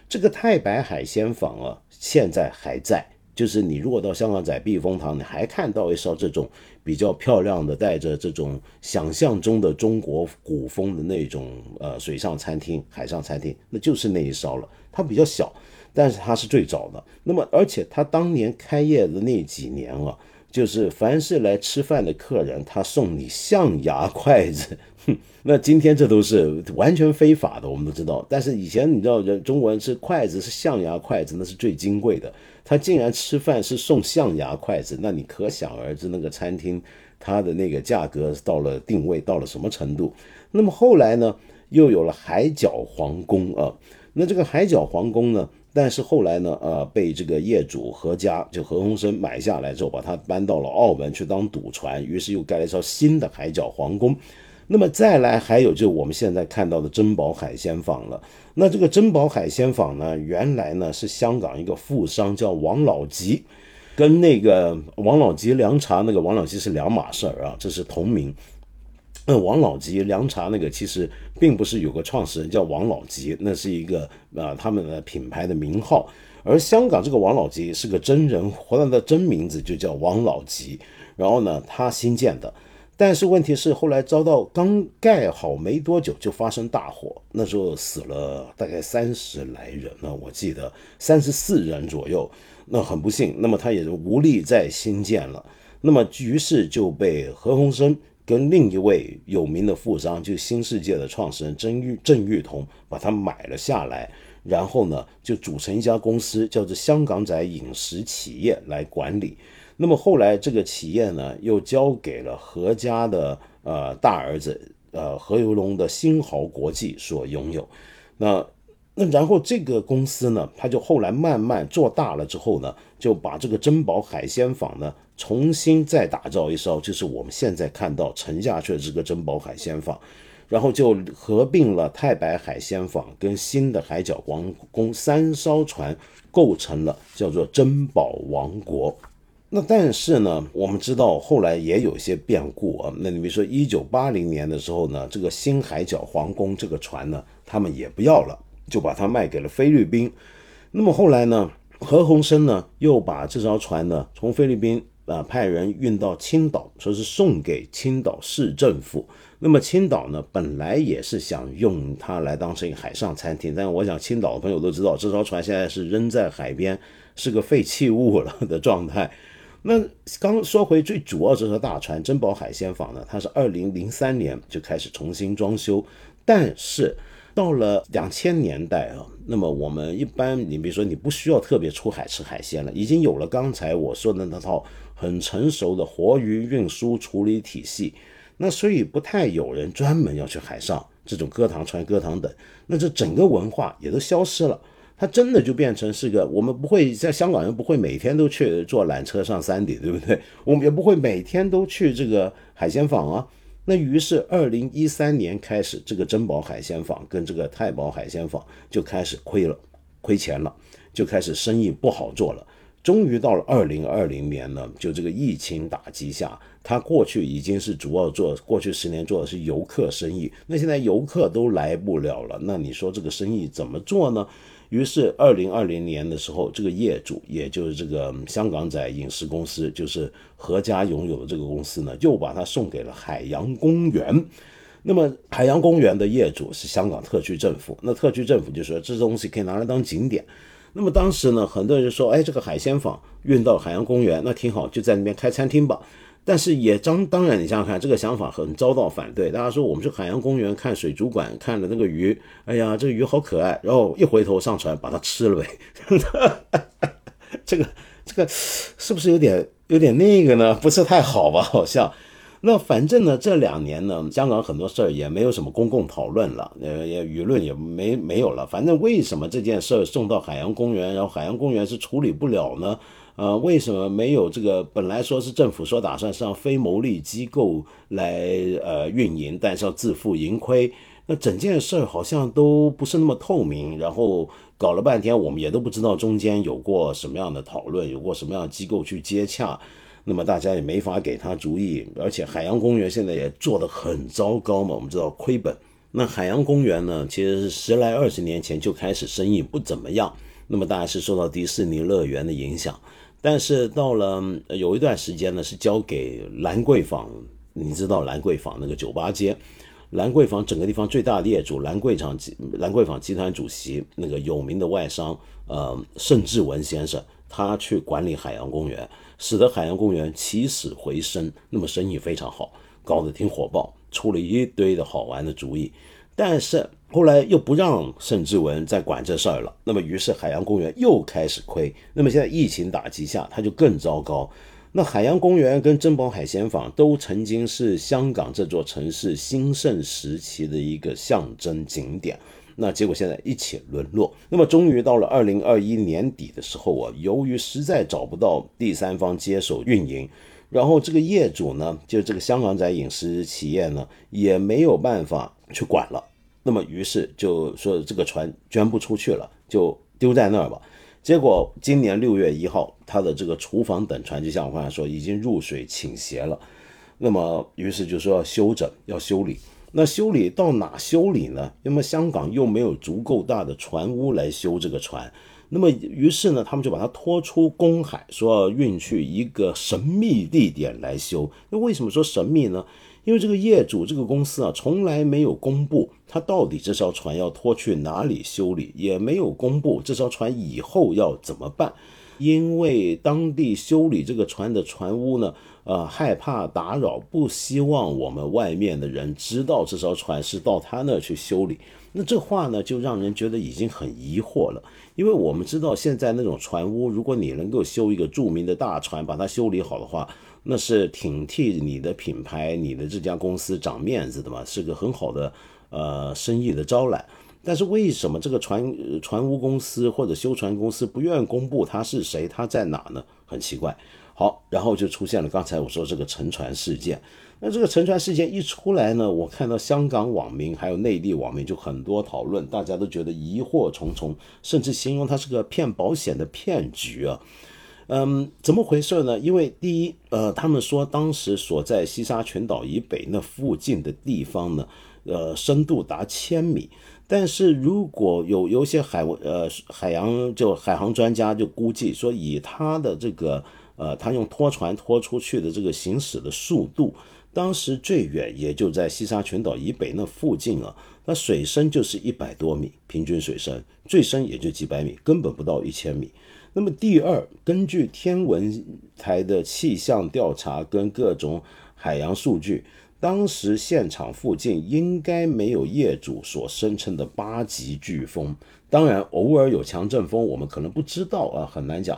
这个太白海鲜坊啊，现在还在。就是你如果到香港仔避风塘，你还看到一艘这种比较漂亮的、带着这种想象中的中国古风的那种呃水上餐厅、海上餐厅，那就是那一艘了。它比较小，但是它是最早的。那么，而且它当年开业的那几年啊，就是凡是来吃饭的客人，他送你象牙筷子。那今天这都是完全非法的，我们都知道。但是以前你知道，人中国人吃筷子是象牙筷子，那是最金贵的。他竟然吃饭是送象牙筷子，那你可想而知，那个餐厅它的那个价格到了定位到了什么程度。那么后来呢，又有了海角皇宫啊。那这个海角皇宫呢，但是后来呢，呃，被这个业主何家就何鸿燊买下来之后，把它搬到了澳门去当赌船，于是又盖了一艘新的海角皇宫。那么再来还有就我们现在看到的珍宝海鲜坊了。那这个珍宝海鲜坊呢，原来呢是香港一个富商叫王老吉，跟那个王老吉凉茶那个王老吉是两码事儿啊，这是同名。那王老吉凉茶那个其实并不是有个创始人叫王老吉，那是一个啊他们的品牌的名号。而香港这个王老吉是个真人，活他的真名字就叫王老吉。然后呢，他新建的。但是问题是，后来遭到刚盖好没多久就发生大火，那时候死了大概三十来人呢，我记得三十四人左右。那很不幸，那么他也就无力再新建了。那么于是就被何鸿燊跟另一位有名的富商，就新世界的创始人郑玉郑裕彤把它买了下来，然后呢就组成一家公司，叫做香港仔饮食企业来管理。那么后来这个企业呢，又交给了何家的呃大儿子呃何猷龙的新豪国际所拥有。那那然后这个公司呢，他就后来慢慢做大了之后呢，就把这个珍宝海鲜坊呢重新再打造一艘，就是我们现在看到沉下去的这个珍宝海鲜坊，然后就合并了太白海鲜坊跟新的海角皇宫三艘船，构成了叫做珍宝王国。那但是呢，我们知道后来也有一些变故啊。那你比如说，一九八零年的时候呢，这个新海角皇宫这个船呢，他们也不要了，就把它卖给了菲律宾。那么后来呢，何鸿燊呢又把这艘船呢从菲律宾啊派人运到青岛，说是送给青岛市政府。那么青岛呢本来也是想用它来当成一个海上餐厅，但我想青岛的朋友都知道，这艘船现在是扔在海边，是个废弃物了的状态。那刚说回最主要这艘大船珍宝海鲜坊呢，它是二零零三年就开始重新装修，但是到了两千年代啊，那么我们一般你比如说你不需要特别出海吃海鲜了，已经有了刚才我说的那套很成熟的活鱼运输处理体系，那所以不太有人专门要去海上这种割塘船、割塘等，那这整个文化也都消失了。它真的就变成是个，我们不会在香港人不会每天都去坐缆车上山顶，对不对？我们也不会每天都去这个海鲜坊啊。那于是二零一三年开始，这个珍宝海鲜坊跟这个太保海鲜坊就开始亏了，亏钱了，就开始生意不好做了。终于到了二零二零年呢，就这个疫情打击下，它过去已经是主要做，过去十年做的是游客生意，那现在游客都来不了了，那你说这个生意怎么做呢？于是，二零二零年的时候，这个业主，也就是这个香港仔影视公司，就是何家拥有的这个公司呢，又把它送给了海洋公园。那么，海洋公园的业主是香港特区政府。那特区政府就说，这东西可以拿来当景点。那么当时呢，很多人就说，哎，这个海鲜坊运到海洋公园，那挺好，就在那边开餐厅吧。但是也当当然，你想想看，这个想法很遭到反对。大家说我们去海洋公园看水族馆，看了那个鱼，哎呀，这个鱼好可爱，然后一回头上船把它吃了呗。这个这个是不是有点有点那个呢？不是太好吧？好像。那反正呢，这两年呢，香港很多事儿也没有什么公共讨论了，呃，也舆论也没没有了。反正为什么这件事儿送到海洋公园，然后海洋公园是处理不了呢？呃，为什么没有这个？本来说是政府说打算是让非牟利机构来呃运营，但是要自负盈亏。那整件事儿好像都不是那么透明，然后搞了半天，我们也都不知道中间有过什么样的讨论，有过什么样的机构去接洽。那么大家也没法给他主意，而且海洋公园现在也做得很糟糕嘛，我们知道亏本。那海洋公园呢，其实是十来二十年前就开始生意不怎么样，那么大概是受到迪士尼乐园的影响。但是到了有一段时间呢，是交给兰桂坊，你知道兰桂坊那个酒吧街，兰桂坊整个地方最大的业主兰桂坊集兰桂坊集团主席那个有名的外商呃盛志文先生他去管理海洋公园，使得海洋公园起死回生，那么生意非常好，搞得挺火爆，出了一堆的好玩的主意。但是后来又不让盛志文再管这事儿了，那么于是海洋公园又开始亏。那么现在疫情打击下，它就更糟糕。那海洋公园跟珍宝海鲜坊都曾经是香港这座城市兴盛时期的一个象征景点。那结果现在一起沦落。那么终于到了二零二一年底的时候啊，由于实在找不到第三方接手运营，然后这个业主呢，就这个香港仔饮食企业呢，也没有办法去管了。那么于是就说这个船捐不出去了，就丢在那儿吧。结果今年六月一号，他的这个厨房等船就像我刚才说，已经入水倾斜了。那么于是就说要修整，要修理。那修理到哪修理呢？那么香港又没有足够大的船坞来修这个船，那么于是呢，他们就把它拖出公海，说要运去一个神秘地点来修。那为什么说神秘呢？因为这个业主这个公司啊，从来没有公布他到底这艘船要拖去哪里修理，也没有公布这艘船以后要怎么办。因为当地修理这个船的船坞呢，呃，害怕打扰，不希望我们外面的人知道这艘船是到他那去修理。那这话呢，就让人觉得已经很疑惑了。因为我们知道现在那种船坞，如果你能够修一个著名的大船，把它修理好的话，那是挺替你的品牌、你的这家公司长面子的嘛，是个很好的呃生意的招揽。但是为什么这个船船坞公司或者修船公司不愿公布他是谁，他在哪呢？很奇怪。好，然后就出现了刚才我说这个沉船事件。那这个沉船事件一出来呢，我看到香港网民还有内地网民就很多讨论，大家都觉得疑惑重重，甚至形容它是个骗保险的骗局啊。嗯，怎么回事呢？因为第一，呃，他们说当时所在西沙群岛以北那附近的地方呢，呃，深度达千米。但是如果有有些海呃海洋就海航专家就估计说，以他的这个呃他用拖船拖出去的这个行驶的速度，当时最远也就在西沙群岛以北那附近啊，那水深就是一百多米，平均水深最深也就几百米，根本不到一千米。那么第二，根据天文台的气象调查跟各种海洋数据。当时现场附近应该没有业主所声称的八级飓风，当然偶尔有强阵风，我们可能不知道啊，很难讲。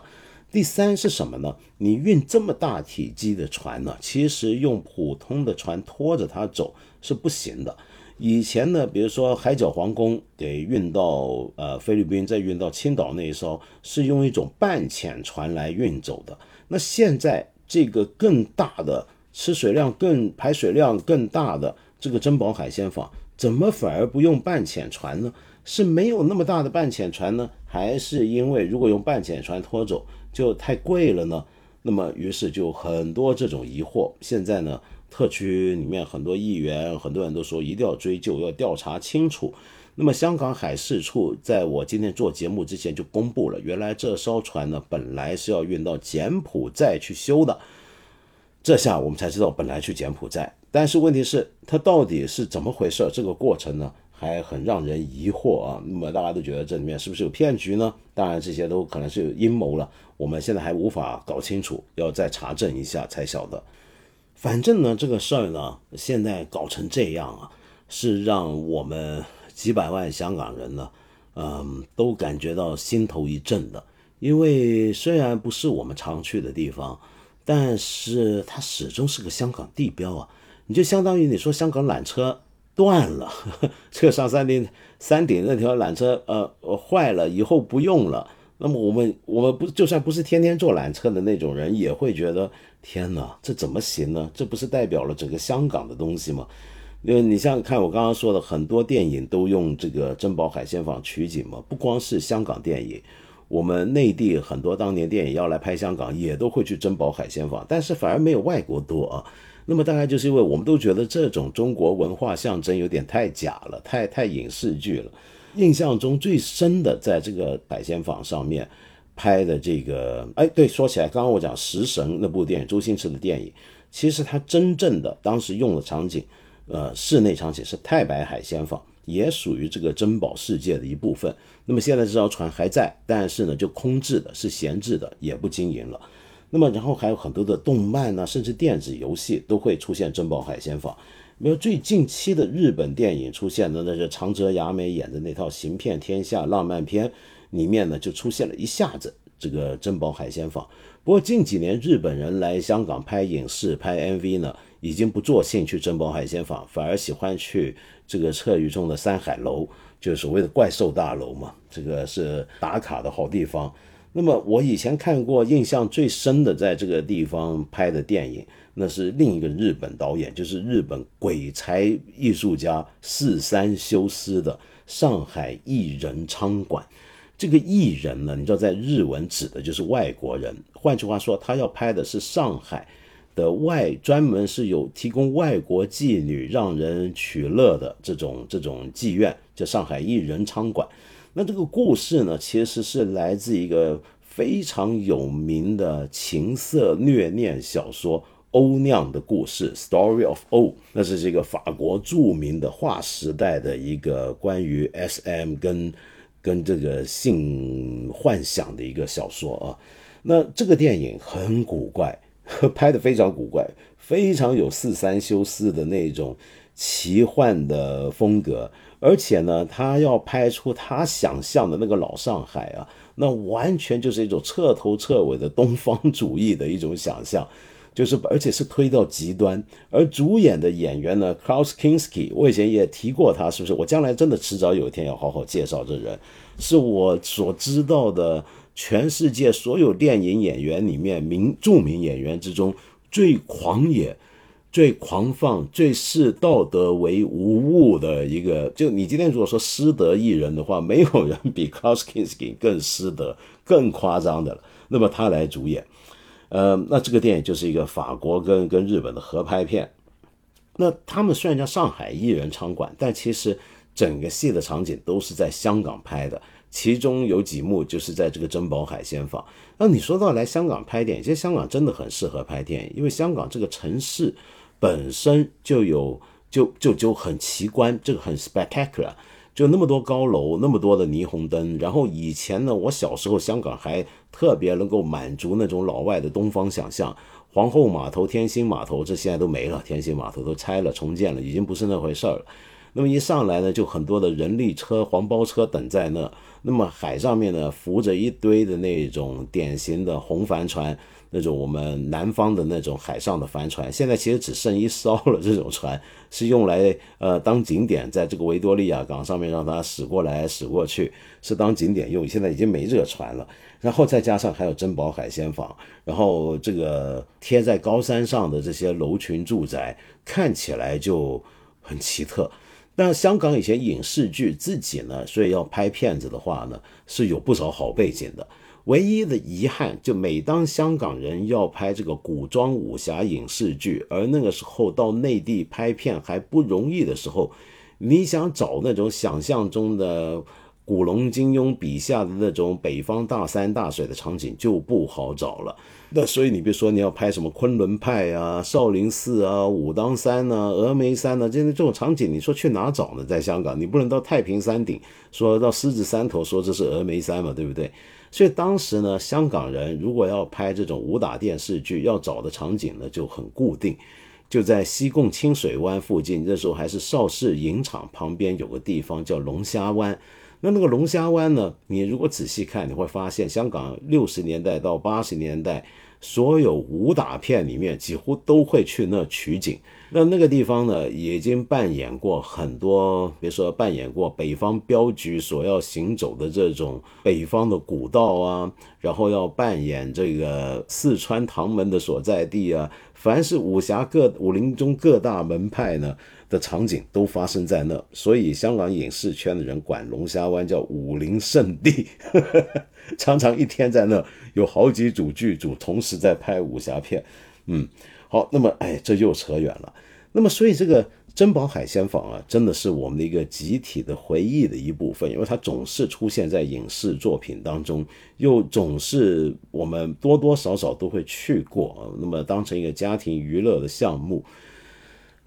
第三是什么呢？你运这么大体积的船呢，其实用普通的船拖着它走是不行的。以前呢，比如说海角皇宫给运到呃菲律宾，再运到青岛那一艘，是用一种半潜船来运走的。那现在这个更大的。吃水量更、排水量更大的这个珍宝海鲜坊，怎么反而不用半潜船呢？是没有那么大的半潜船呢，还是因为如果用半潜船拖走就太贵了呢？那么于是就很多这种疑惑。现在呢，特区里面很多议员、很多人都说一定要追究，要调查清楚。那么香港海事处在我今天做节目之前就公布了，原来这艘船呢本来是要运到柬埔寨去修的。这下我们才知道，本来去柬埔寨，但是问题是，它到底是怎么回事？这个过程呢，还很让人疑惑啊。那么大家都觉得这里面是不是有骗局呢？当然，这些都可能是有阴谋了。我们现在还无法搞清楚，要再查证一下才晓得。反正呢，这个事儿呢，现在搞成这样啊，是让我们几百万香港人呢，嗯，都感觉到心头一震的。因为虽然不是我们常去的地方。但是它始终是个香港地标啊，你就相当于你说香港缆车断了，这个上山顶山顶那条缆车呃坏了以后不用了，那么我们我们不就算不是天天坐缆车的那种人，也会觉得天哪，这怎么行呢？这不是代表了整个香港的东西吗？因为你像看我刚刚说的很多电影都用这个珍宝海鲜坊取景嘛，不光是香港电影。我们内地很多当年电影要来拍香港，也都会去珍宝海鲜坊，但是反而没有外国多啊。那么大概就是因为我们都觉得这种中国文化象征有点太假了，太太影视剧了。印象中最深的，在这个海鲜坊上面拍的这个，哎，对，说起来，刚刚我讲《食神》那部电影，周星驰的电影，其实他真正的当时用的场景，呃，室内场景是太白海鲜坊。也属于这个珍宝世界的一部分。那么现在这条船还在，但是呢就空置的，是闲置的，也不经营了。那么然后还有很多的动漫呢，甚至电子游戏都会出现珍宝海鲜坊。没有最近期的日本电影出现的，那是长泽雅美演的那套《行骗天下》浪漫片，里面呢就出现了一下子这个珍宝海鲜坊。不过近几年日本人来香港拍影视、拍 MV 呢，已经不做兴趣珍宝海鲜坊，反而喜欢去这个侧语中的山海楼，就是所谓的怪兽大楼嘛，这个是打卡的好地方。那么我以前看过印象最深的在这个地方拍的电影。那是另一个日本导演，就是日本鬼才艺术家四三修斯的上海艺人仓馆。这个艺人呢，你知道，在日文指的就是外国人。换句话说，他要拍的是上海的外，专门是有提供外国妓女让人取乐的这种这种妓院，叫上海艺人仓馆。那这个故事呢，其实是来自一个非常有名的情色虐恋小说。欧酿的故事，Story of O，那是这个法国著名的划时代的一个关于 SM 跟跟这个性幻想的一个小说啊。那这个电影很古怪，拍的非常古怪，非常有四三修四的那种奇幻的风格，而且呢，他要拍出他想象的那个老上海啊，那完全就是一种彻头彻尾的东方主义的一种想象。就是，而且是推到极端。而主演的演员呢，Klaus Kinski，我以前也提过他，是不是？我将来真的迟早有一天要好好介绍这人，是我所知道的全世界所有电影演员里面名著名演员之中最狂野、最狂放、最视道德为无物的一个。就你今天如果说失德艺人的话，没有人比 Klaus Kinski 更失德、更夸张的了。那么他来主演。呃，那这个电影就是一个法国跟跟日本的合拍片。那他们虽然叫上海艺人场馆，但其实整个戏的场景都是在香港拍的。其中有几幕就是在这个珍宝海鲜坊。那你说到来香港拍电影，其实香港真的很适合拍电影，因为香港这个城市本身就有就就就很奇观，这个很 spectacular。就那么多高楼，那么多的霓虹灯，然后以前呢，我小时候香港还特别能够满足那种老外的东方想象，皇后码头、天星码头，这现在都没了，天星码头都拆了、重建了，已经不是那回事儿了。那么一上来呢，就很多的人力车、黄包车等在那，那么海上面呢，浮着一堆的那种典型的红帆船。那种我们南方的那种海上的帆船，现在其实只剩一艘了。这种船是用来呃当景点，在这个维多利亚港上面让它驶过来驶过去，是当景点用。现在已经没这个船了。然后再加上还有珍宝海鲜坊，然后这个贴在高山上的这些楼群住宅，看起来就很奇特。但香港以前影视剧自己呢，所以要拍片子的话呢，是有不少好背景的。唯一的遗憾，就每当香港人要拍这个古装武侠影视剧，而那个时候到内地拍片还不容易的时候，你想找那种想象中的古龙、金庸笔下的那种北方大山大水的场景就不好找了。那所以你别说你要拍什么昆仑派啊、少林寺啊、武当山啊、峨眉山呢，真的这种场景，你说去哪找呢？在香港，你不能到太平山顶，说到狮子山头，说这是峨眉山嘛，对不对？所以当时呢，香港人如果要拍这种武打电视剧，要找的场景呢就很固定，就在西贡清水湾附近。那时候还是邵氏影厂旁边有个地方叫龙虾湾。那那个龙虾湾呢，你如果仔细看，你会发现香港六十年代到八十年代所有武打片里面几乎都会去那取景。那那个地方呢，已经扮演过很多，别说扮演过北方镖局所要行走的这种北方的古道啊，然后要扮演这个四川唐门的所在地啊，凡是武侠各武林中各大门派呢的场景都发生在那，所以香港影视圈的人管龙虾湾叫武林圣地，常常一天在那有好几组剧组同时在拍武侠片，嗯。好，那么哎，这又扯远了。那么，所以这个珍宝海鲜坊啊，真的是我们的一个集体的回忆的一部分，因为它总是出现在影视作品当中，又总是我们多多少少都会去过，那么当成一个家庭娱乐的项目。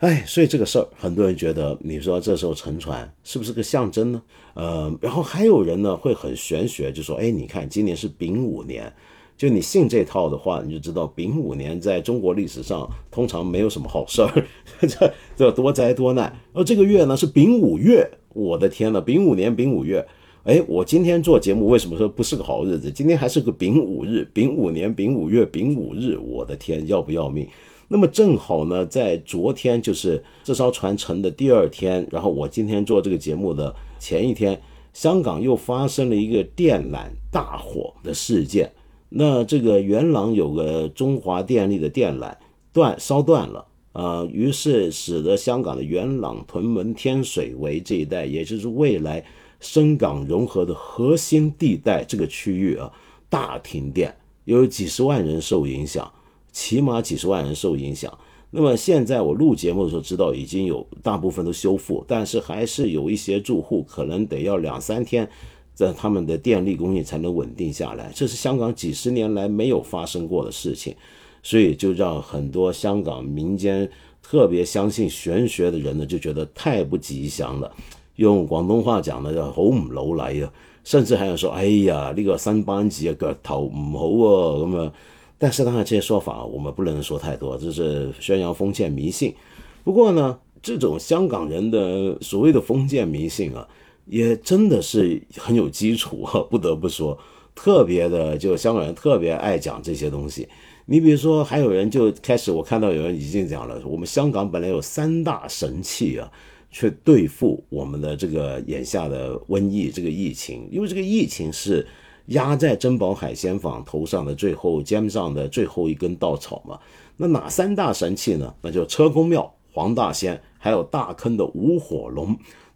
哎，所以这个事儿，很多人觉得，你说这时候沉船是不是个象征呢？呃，然后还有人呢会很玄学，就说，哎，你看今年是丙午年，就你信这套的话，你就知道丙午年在中国历史上通常没有什么好事儿，这这多灾多难。而这个月呢是丙午月，我的天呐，丙午年丙午月，哎，我今天做节目为什么说不是个好日子？今天还是个丙午日，丙午年丙午月丙午日，我的天，要不要命？那么正好呢，在昨天就是这艘船沉的第二天，然后我今天做这个节目的前一天，香港又发生了一个电缆大火的事件。那这个元朗有个中华电力的电缆断烧断了啊，于是使得香港的元朗、屯门、天水围这一带，也就是未来深港融合的核心地带这个区域啊，大停电，有几十万人受影响。起码几十万人受影响。那么现在我录节目的时候，知道已经有大部分都修复，但是还是有一些住户可能得要两三天，在他们的电力供应才能稳定下来。这是香港几十年来没有发生过的事情，所以就让很多香港民间特别相信玄学的人呢，就觉得太不吉祥了。用广东话讲呢，叫好唔老嚟啊，甚至还有说，哎呀，呢个三班子嘅腳頭唔好啊，咁啊。但是当然，这些说法我们不能说太多，这是宣扬封建迷信。不过呢，这种香港人的所谓的封建迷信啊，也真的是很有基础，不得不说，特别的，就香港人特别爱讲这些东西。你比如说，还有人就开始，我看到有人已经讲了，我们香港本来有三大神器啊，去对付我们的这个眼下的瘟疫这个疫情，因为这个疫情是。压在珍宝海鲜坊头上的最后肩上的最后一根稻草嘛？那哪三大神器呢？那就车公庙、黄大仙，还有大坑的五火龙，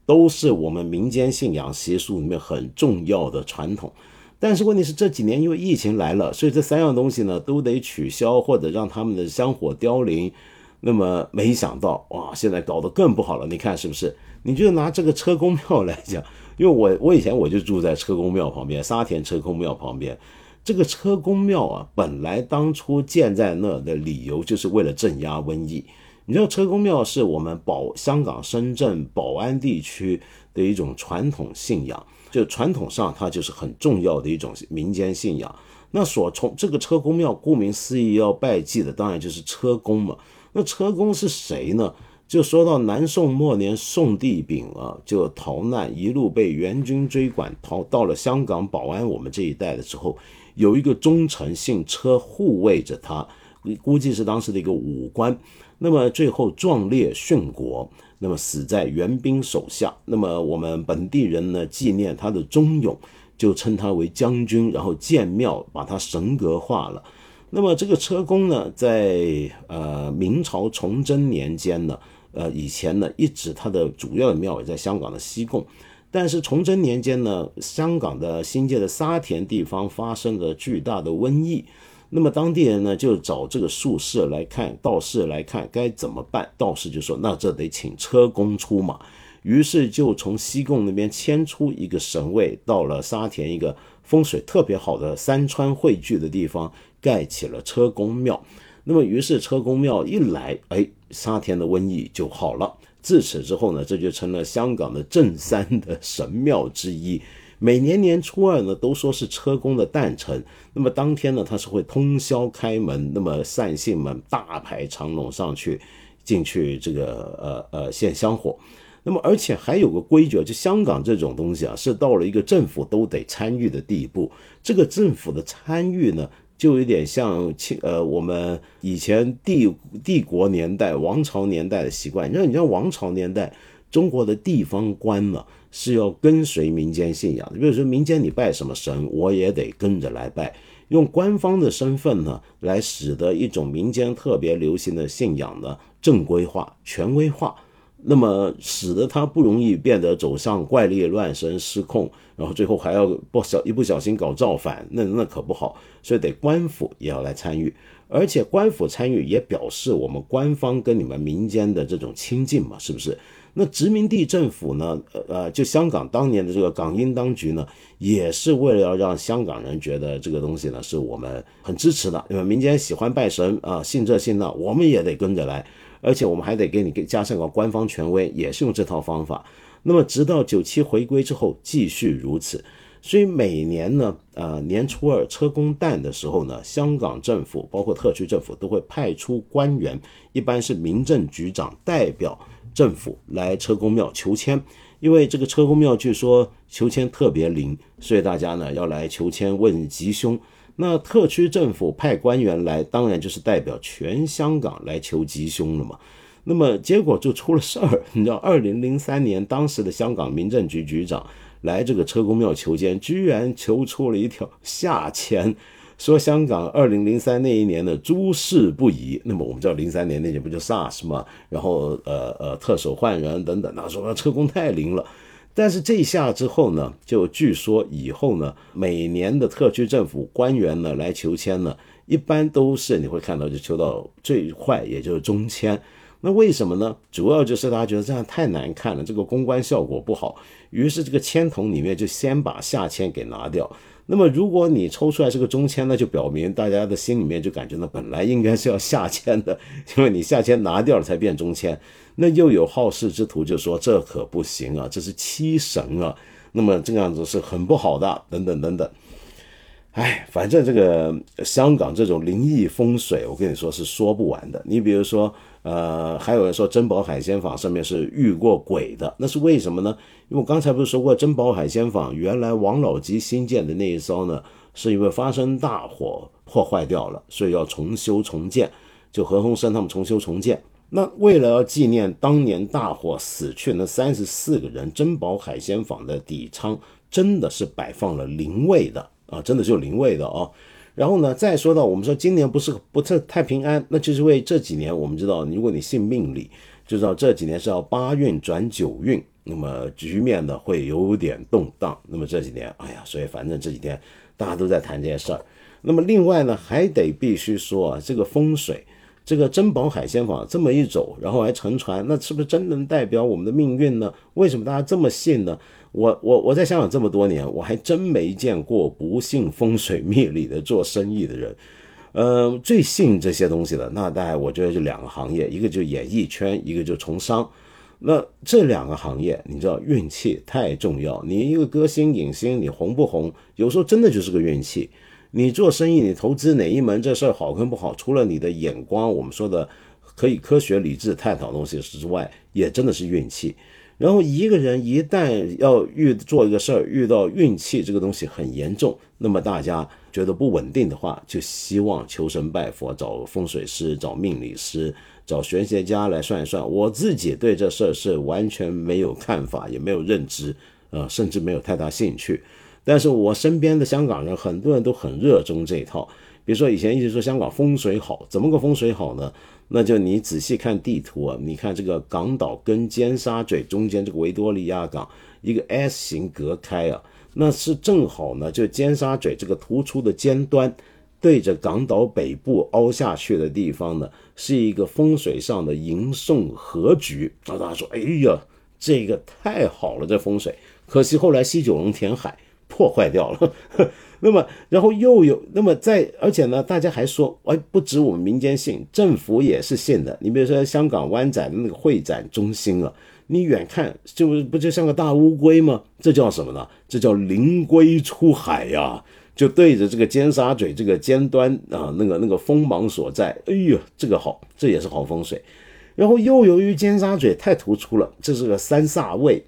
都是我们民间信仰习俗里面很重要的传统。但是问题是这几年因为疫情来了，所以这三样东西呢都得取消或者让他们的香火凋零。那么没想到哇，现在搞得更不好了。你看是不是？你就拿这个车公庙来讲。因为我我以前我就住在车公庙旁边，沙田车公庙旁边。这个车公庙啊，本来当初建在那的理由就是为了镇压瘟疫。你知道车公庙是我们宝香港、深圳、宝安地区的一种传统信仰，就传统上它就是很重要的一种民间信仰。那所从这个车公庙，顾名思义要拜祭的，当然就是车公嘛。那车公是谁呢？就说到南宋末年，宋帝昺啊，就逃难，一路被元军追赶，逃到了香港宝安我们这一带的时候，有一个忠臣姓车护卫着他，估计是当时的一个武官。那么最后壮烈殉国，那么死在元兵手下。那么我们本地人呢，纪念他的忠勇，就称他为将军，然后建庙把他神格化了。那么这个车公呢，在呃明朝崇祯年间呢。呃，以前呢，一直它的主要的庙也在香港的西贡，但是崇祯年间呢，香港的新界的沙田地方发生了巨大的瘟疫，那么当地人呢就找这个术士来看，道士来看该怎么办，道士就说那这得请车公出马，于是就从西贡那边迁出一个神位，到了沙田一个风水特别好的山川汇聚的地方，盖起了车公庙。那么，于是车公庙一来，哎，沙田的瘟疫就好了。自此之后呢，这就成了香港的镇山的神庙之一。每年年初二呢，都说是车公的诞辰。那么当天呢，他是会通宵开门，那么善信们大排长龙上去，进去这个呃呃献香火。那么而且还有个规矩，就香港这种东西啊，是到了一个政府都得参与的地步。这个政府的参与呢？就有点像清呃，我们以前帝帝国年代、王朝年代的习惯。你知道，你像王朝年代，中国的地方官呢是要跟随民间信仰。比如说，民间你拜什么神，我也得跟着来拜，用官方的身份呢，来使得一种民间特别流行的信仰呢正规化、权威化。那么使得他不容易变得走向怪力乱神、失控，然后最后还要不小一不小心搞造反，那那可不好。所以得官府也要来参与，而且官府参与也表示我们官方跟你们民间的这种亲近嘛，是不是？那殖民地政府呢？呃，就香港当年的这个港英当局呢，也是为了要让香港人觉得这个东西呢是我们很支持的，因为民间喜欢拜神啊，信这信那，我们也得跟着来。而且我们还得给你给加上个官方权威，也是用这套方法。那么直到九七回归之后，继续如此。所以每年呢，呃，年初二车公诞的时候呢，香港政府包括特区政府都会派出官员，一般是民政局长代表政府来车公庙求签。因为这个车公庙据说求签特别灵，所以大家呢要来求签问吉凶。那特区政府派官员来，当然就是代表全香港来求吉凶了嘛。那么结果就出了事儿，你知道，二零零三年当时的香港民政局局长。来这个车公庙求签，居然求出了一条下签，说香港二零零三那一年的诸事不宜。那么我们知道零三年那年不就 SARS 吗？然后呃呃特首换人等等，他说车公太灵了。但是这下之后呢，就据说以后呢，每年的特区政府官员呢来求签呢，一般都是你会看到就求到最坏也就是中签。那为什么呢？主要就是大家觉得这样太难看了，这个公关效果不好，于是这个签筒里面就先把下签给拿掉。那么如果你抽出来是个中签，那就表明大家的心里面就感觉呢，本来应该是要下签的，因为你下签拿掉了才变中签。那又有好事之徒就说这可不行啊，这是欺神啊，那么这个样子是很不好的，等等等等。哎，反正这个香港这种灵异风水，我跟你说是说不完的。你比如说。呃，还有人说珍宝海鲜坊上面是遇过鬼的，那是为什么呢？因为我刚才不是说过，珍宝海鲜坊原来王老吉新建的那一艘呢，是因为发生大火破坏掉了，所以要重修重建，就何鸿燊他们重修重建。那为了要纪念当年大火死去那三十四个人，珍宝海鲜坊的底仓真的是摆放了灵位的啊，真的是有灵位的啊。然后呢，再说到我们说今年不是不太太平安，那就是为这几年我们知道，如果你信命理，就知道这几年是要八运转九运，那么局面呢会有点动荡。那么这几年，哎呀，所以反正这几天大家都在谈这些事儿。那么另外呢，还得必须说啊，这个风水，这个珍宝海鲜坊这么一走，然后还沉船，那是不是真能代表我们的命运呢？为什么大家这么信呢？我我我在香港这么多年，我还真没见过不信风水命理的做生意的人。呃，最信这些东西的，那大概我觉得就两个行业，一个就演艺圈，一个就从商。那这两个行业，你知道运气太重要。你一个歌星、影星，你红不红，有时候真的就是个运气。你做生意，你投资哪一门，这事儿好跟不好，除了你的眼光，我们说的可以科学理智探讨东西之外，也真的是运气。然后一个人一旦要遇做一个事儿，遇到运气这个东西很严重，那么大家觉得不稳定的话，就希望求神拜佛，找风水师、找命理师、找玄学家来算一算。我自己对这事儿是完全没有看法，也没有认知，呃，甚至没有太大兴趣。但是我身边的香港人很多人都很热衷这一套。比如说以前一直说香港风水好，怎么个风水好呢？那就你仔细看地图啊，你看这个港岛跟尖沙咀中间这个维多利亚港一个 S 型隔开啊，那是正好呢，就尖沙咀这个突出的尖端对着港岛北部凹下去的地方呢，是一个风水上的迎送合局。那大家说，哎呀，这个太好了，这风水，可惜后来西九龙填海破坏掉了。那么，然后又有那么在，而且呢，大家还说，哎，不止我们民间信，政府也是信的。你比如说香港湾仔的那个会展中心啊，你远看就不就像个大乌龟吗？这叫什么呢？这叫灵龟出海呀！就对着这个尖沙咀这个尖端啊，那个那个锋芒所在。哎呦，这个好，这也是好风水。然后又由于尖沙咀太突出了，这是个三煞位，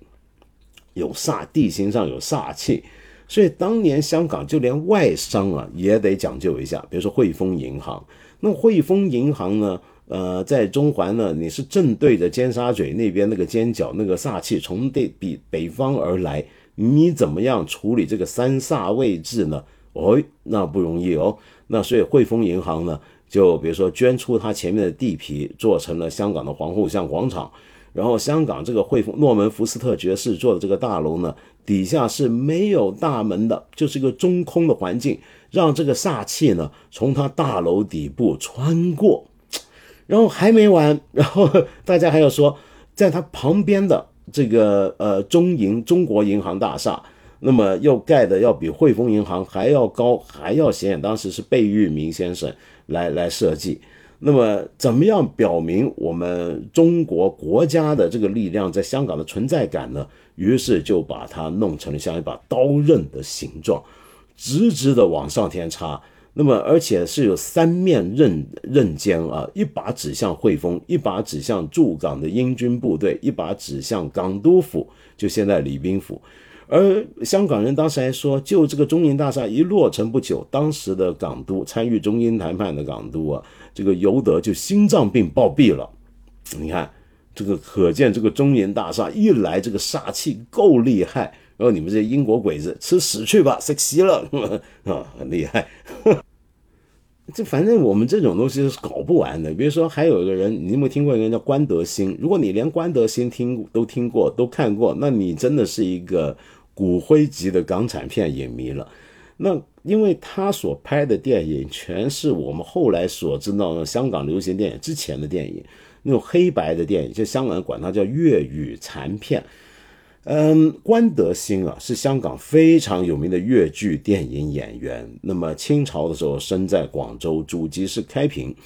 有煞，地形上有煞气。所以当年香港就连外商啊也得讲究一下，比如说汇丰银行。那汇丰银行呢，呃，在中环呢，你是正对着尖沙咀那边那个尖角，那个煞气从北比北方而来，你怎么样处理这个三煞位置呢？哦，那不容易哦。那所以汇丰银行呢，就比如说捐出它前面的地皮，做成了香港的皇后像广场。然后香港这个汇丰诺门福斯特爵士做的这个大楼呢，底下是没有大门的，就是一个中空的环境，让这个煞气呢从它大楼底部穿过。然后还没完，然后大家还要说，在它旁边的这个呃中银中国银行大厦，那么又盖的要比汇丰银行还要高，还要显眼。当时是贝聿铭先生来来设计。那么，怎么样表明我们中国国家的这个力量在香港的存在感呢？于是就把它弄成了像一把刀刃的形状，直直的往上天插。那么，而且是有三面刃刃尖啊，一把指向汇丰，一把指向驻港的英军部队，一把指向港督府，就现在礼宾府。而香港人当时还说，就这个中银大厦一落成不久，当时的港督参与中英谈判的港督啊，这个尤德就心脏病暴毙了。你看，这个可见这个中银大厦一来，这个煞气够厉害。然后你们这些英国鬼子吃屎去吧，死西了啊，很厉害。这反正我们这种东西是搞不完的。比如说，还有一个人，你有没有听过一个人叫关德兴？如果你连关德兴听都听过、都看过，那你真的是一个。骨灰级的港产片影迷了，那因为他所拍的电影全是我们后来所知道的香港流行电影之前的电影，那种黑白的电影，就香港人管它叫粤语残片。嗯，关德兴啊，是香港非常有名的粤剧电影演员。那么清朝的时候生在广州，祖籍是开平。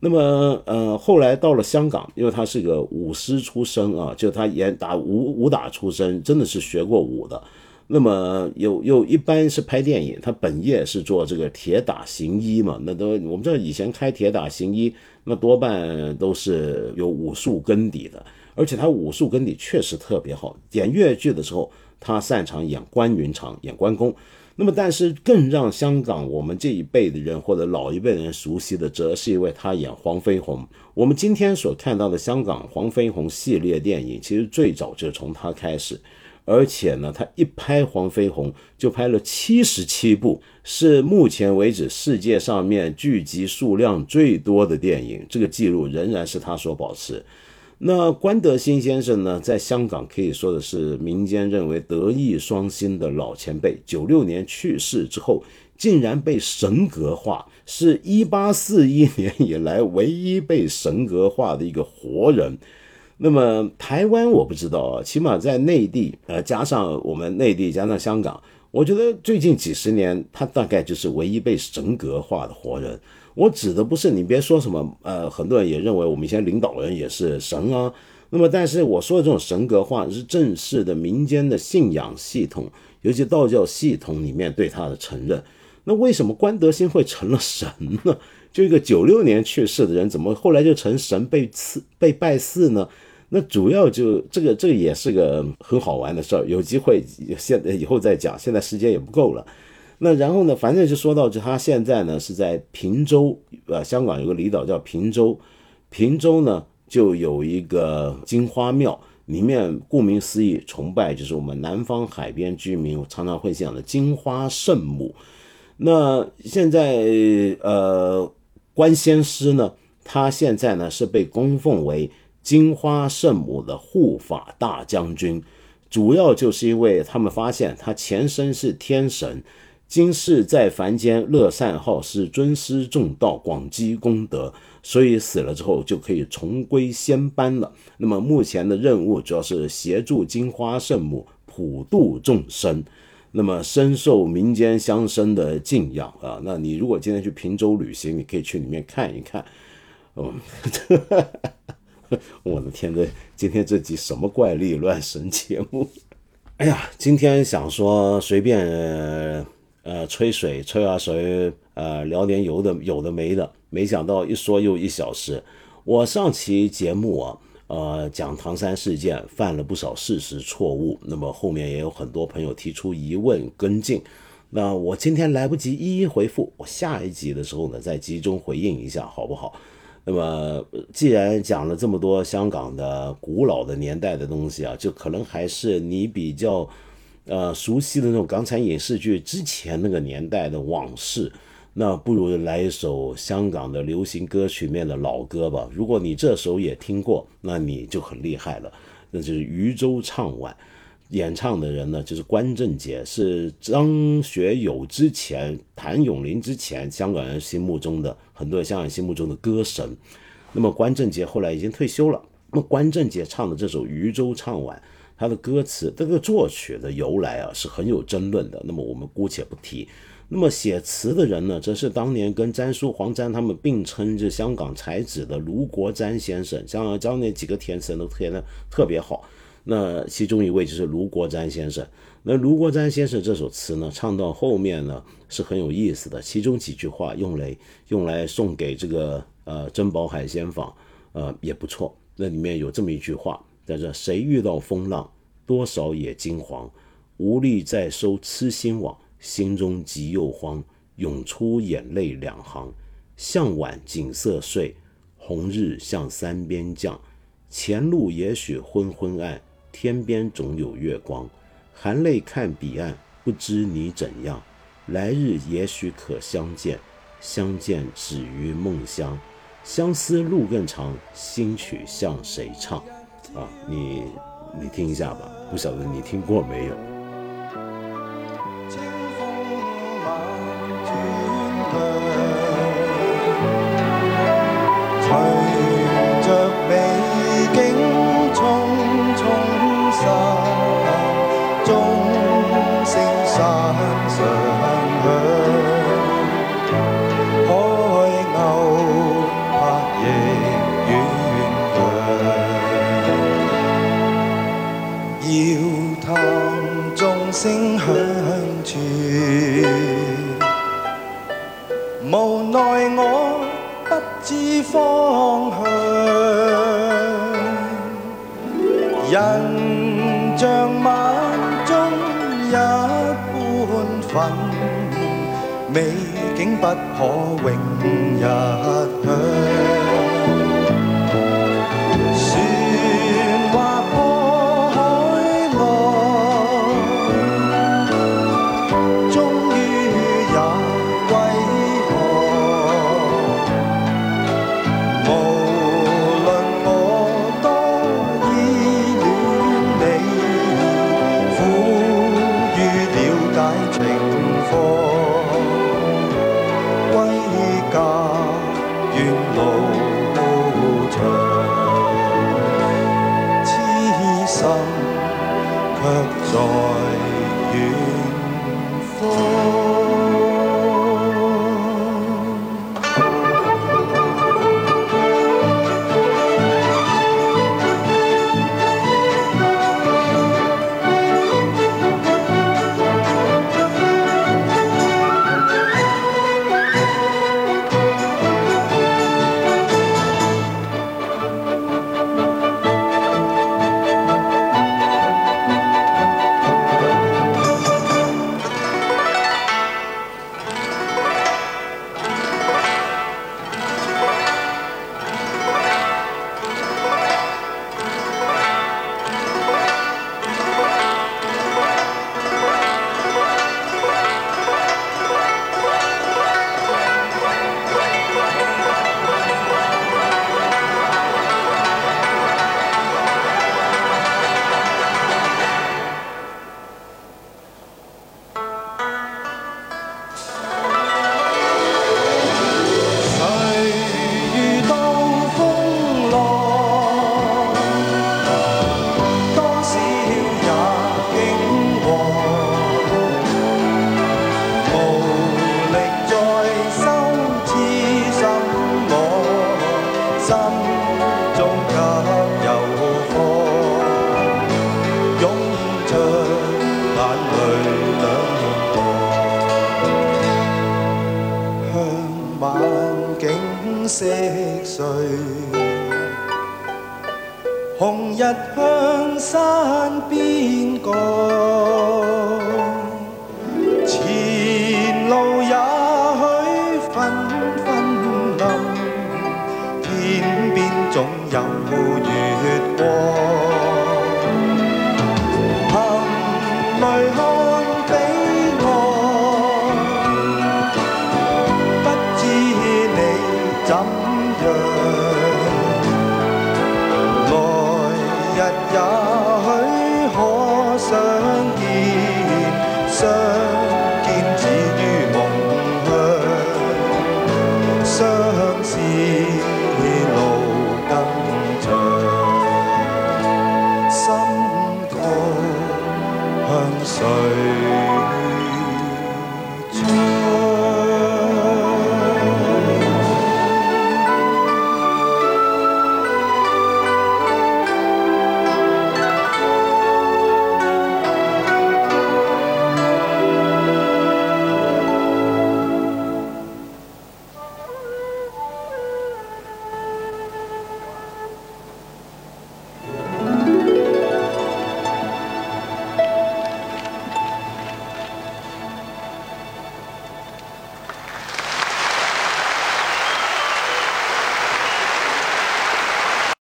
那么，呃，后来到了香港，因为他是个武师出身啊，就他演打武武打出身，真的是学过武的。那么有有一般是拍电影，他本业是做这个铁打行医嘛，那都我们知道以前开铁打行医，那多半都是有武术根底的，而且他武术根底确实特别好。演粤剧的时候，他擅长演关云长，演关公。那么，但是更让香港我们这一辈的人或者老一辈人熟悉的，则是因为他演黄飞鸿。我们今天所看到的香港黄飞鸿系列电影，其实最早就是从他开始。而且呢，他一拍黄飞鸿就拍了七十七部，是目前为止世界上面剧集数量最多的电影。这个记录仍然是他所保持。那关德兴先生呢，在香港可以说的是民间认为德艺双馨的老前辈。九六年去世之后，竟然被神格化，是一八四一年以来唯一被神格化的一个活人。那么台湾我不知道啊，起码在内地，呃，加上我们内地加上香港，我觉得最近几十年，他大概就是唯一被神格化的活人。我指的不是你别说什么，呃，很多人也认为我们一些领导人也是神啊。那么，但是我说的这种神格化是正式的民间的信仰系统，尤其道教系统里面对他的承认。那为什么关德兴会成了神呢？就一个九六年去世的人，怎么后来就成神被赐被拜祀呢？那主要就这个，这个也是个很好玩的事儿。有机会现在以后再讲，现在时间也不够了。那然后呢？反正就说到，就他现在呢是在平洲，呃，香港有个离岛叫平洲，平洲呢就有一个金花庙，里面顾名思义，崇拜就是我们南方海边居民常常会讲的金花圣母。那现在呃，关仙师呢，他现在呢是被供奉为金花圣母的护法大将军，主要就是因为他们发现他前身是天神。今世在凡间乐善好施，尊师重道，广积功德，所以死了之后就可以重归仙班了。那么目前的任务主要是协助金花圣母普度众生，那么深受民间乡绅的敬仰啊。那你如果今天去平洲旅行，你可以去里面看一看。哦，我的天，这今天这集什么怪力乱神节目？哎呀，今天想说随便。呃，吹水吹啊水，呃，聊点有的有的没的，没想到一说又一小时。我上期节目啊，呃，讲唐山事件犯了不少事实错误，那么后面也有很多朋友提出疑问跟进，那我今天来不及一一回复，我下一集的时候呢再集中回应一下，好不好？那么既然讲了这么多香港的古老的年代的东西啊，就可能还是你比较。呃，熟悉的那种港产影视剧之前那个年代的往事，那不如来一首香港的流行歌曲面的老歌吧。如果你这首也听过，那你就很厉害了。那就是渔舟唱晚，演唱的人呢就是关正杰，是张学友之前、谭咏麟之前香港人心目中的很多香港人心目中的歌神。那么关正杰后来已经退休了。那么关正杰唱的这首渔舟唱晚。它的歌词这个作曲的由来啊是很有争论的。那么我们姑且不提。那么写词的人呢，则是当年跟詹叔、黄沾他们并称是香港才子的卢国沾先生。像教那几个填词人都填的特别好。那其中一位就是卢国沾先生。那卢国沾先生这首词呢，唱到后面呢是很有意思的。其中几句话用来用来送给这个呃珍宝海鲜坊，呃也不错。那里面有这么一句话，在这“谁遇到风浪，多少也惊惶，无力再收痴心网。”心中急又慌，涌出眼泪两行。向晚景色碎，红日向山边降。前路也许昏昏暗，天边总有月光。含泪看彼岸，不知你怎样。来日也许可相见，相见只于梦乡。相思路更长，新曲向谁唱？啊，你你听一下吧，不晓得你听过没有？不可永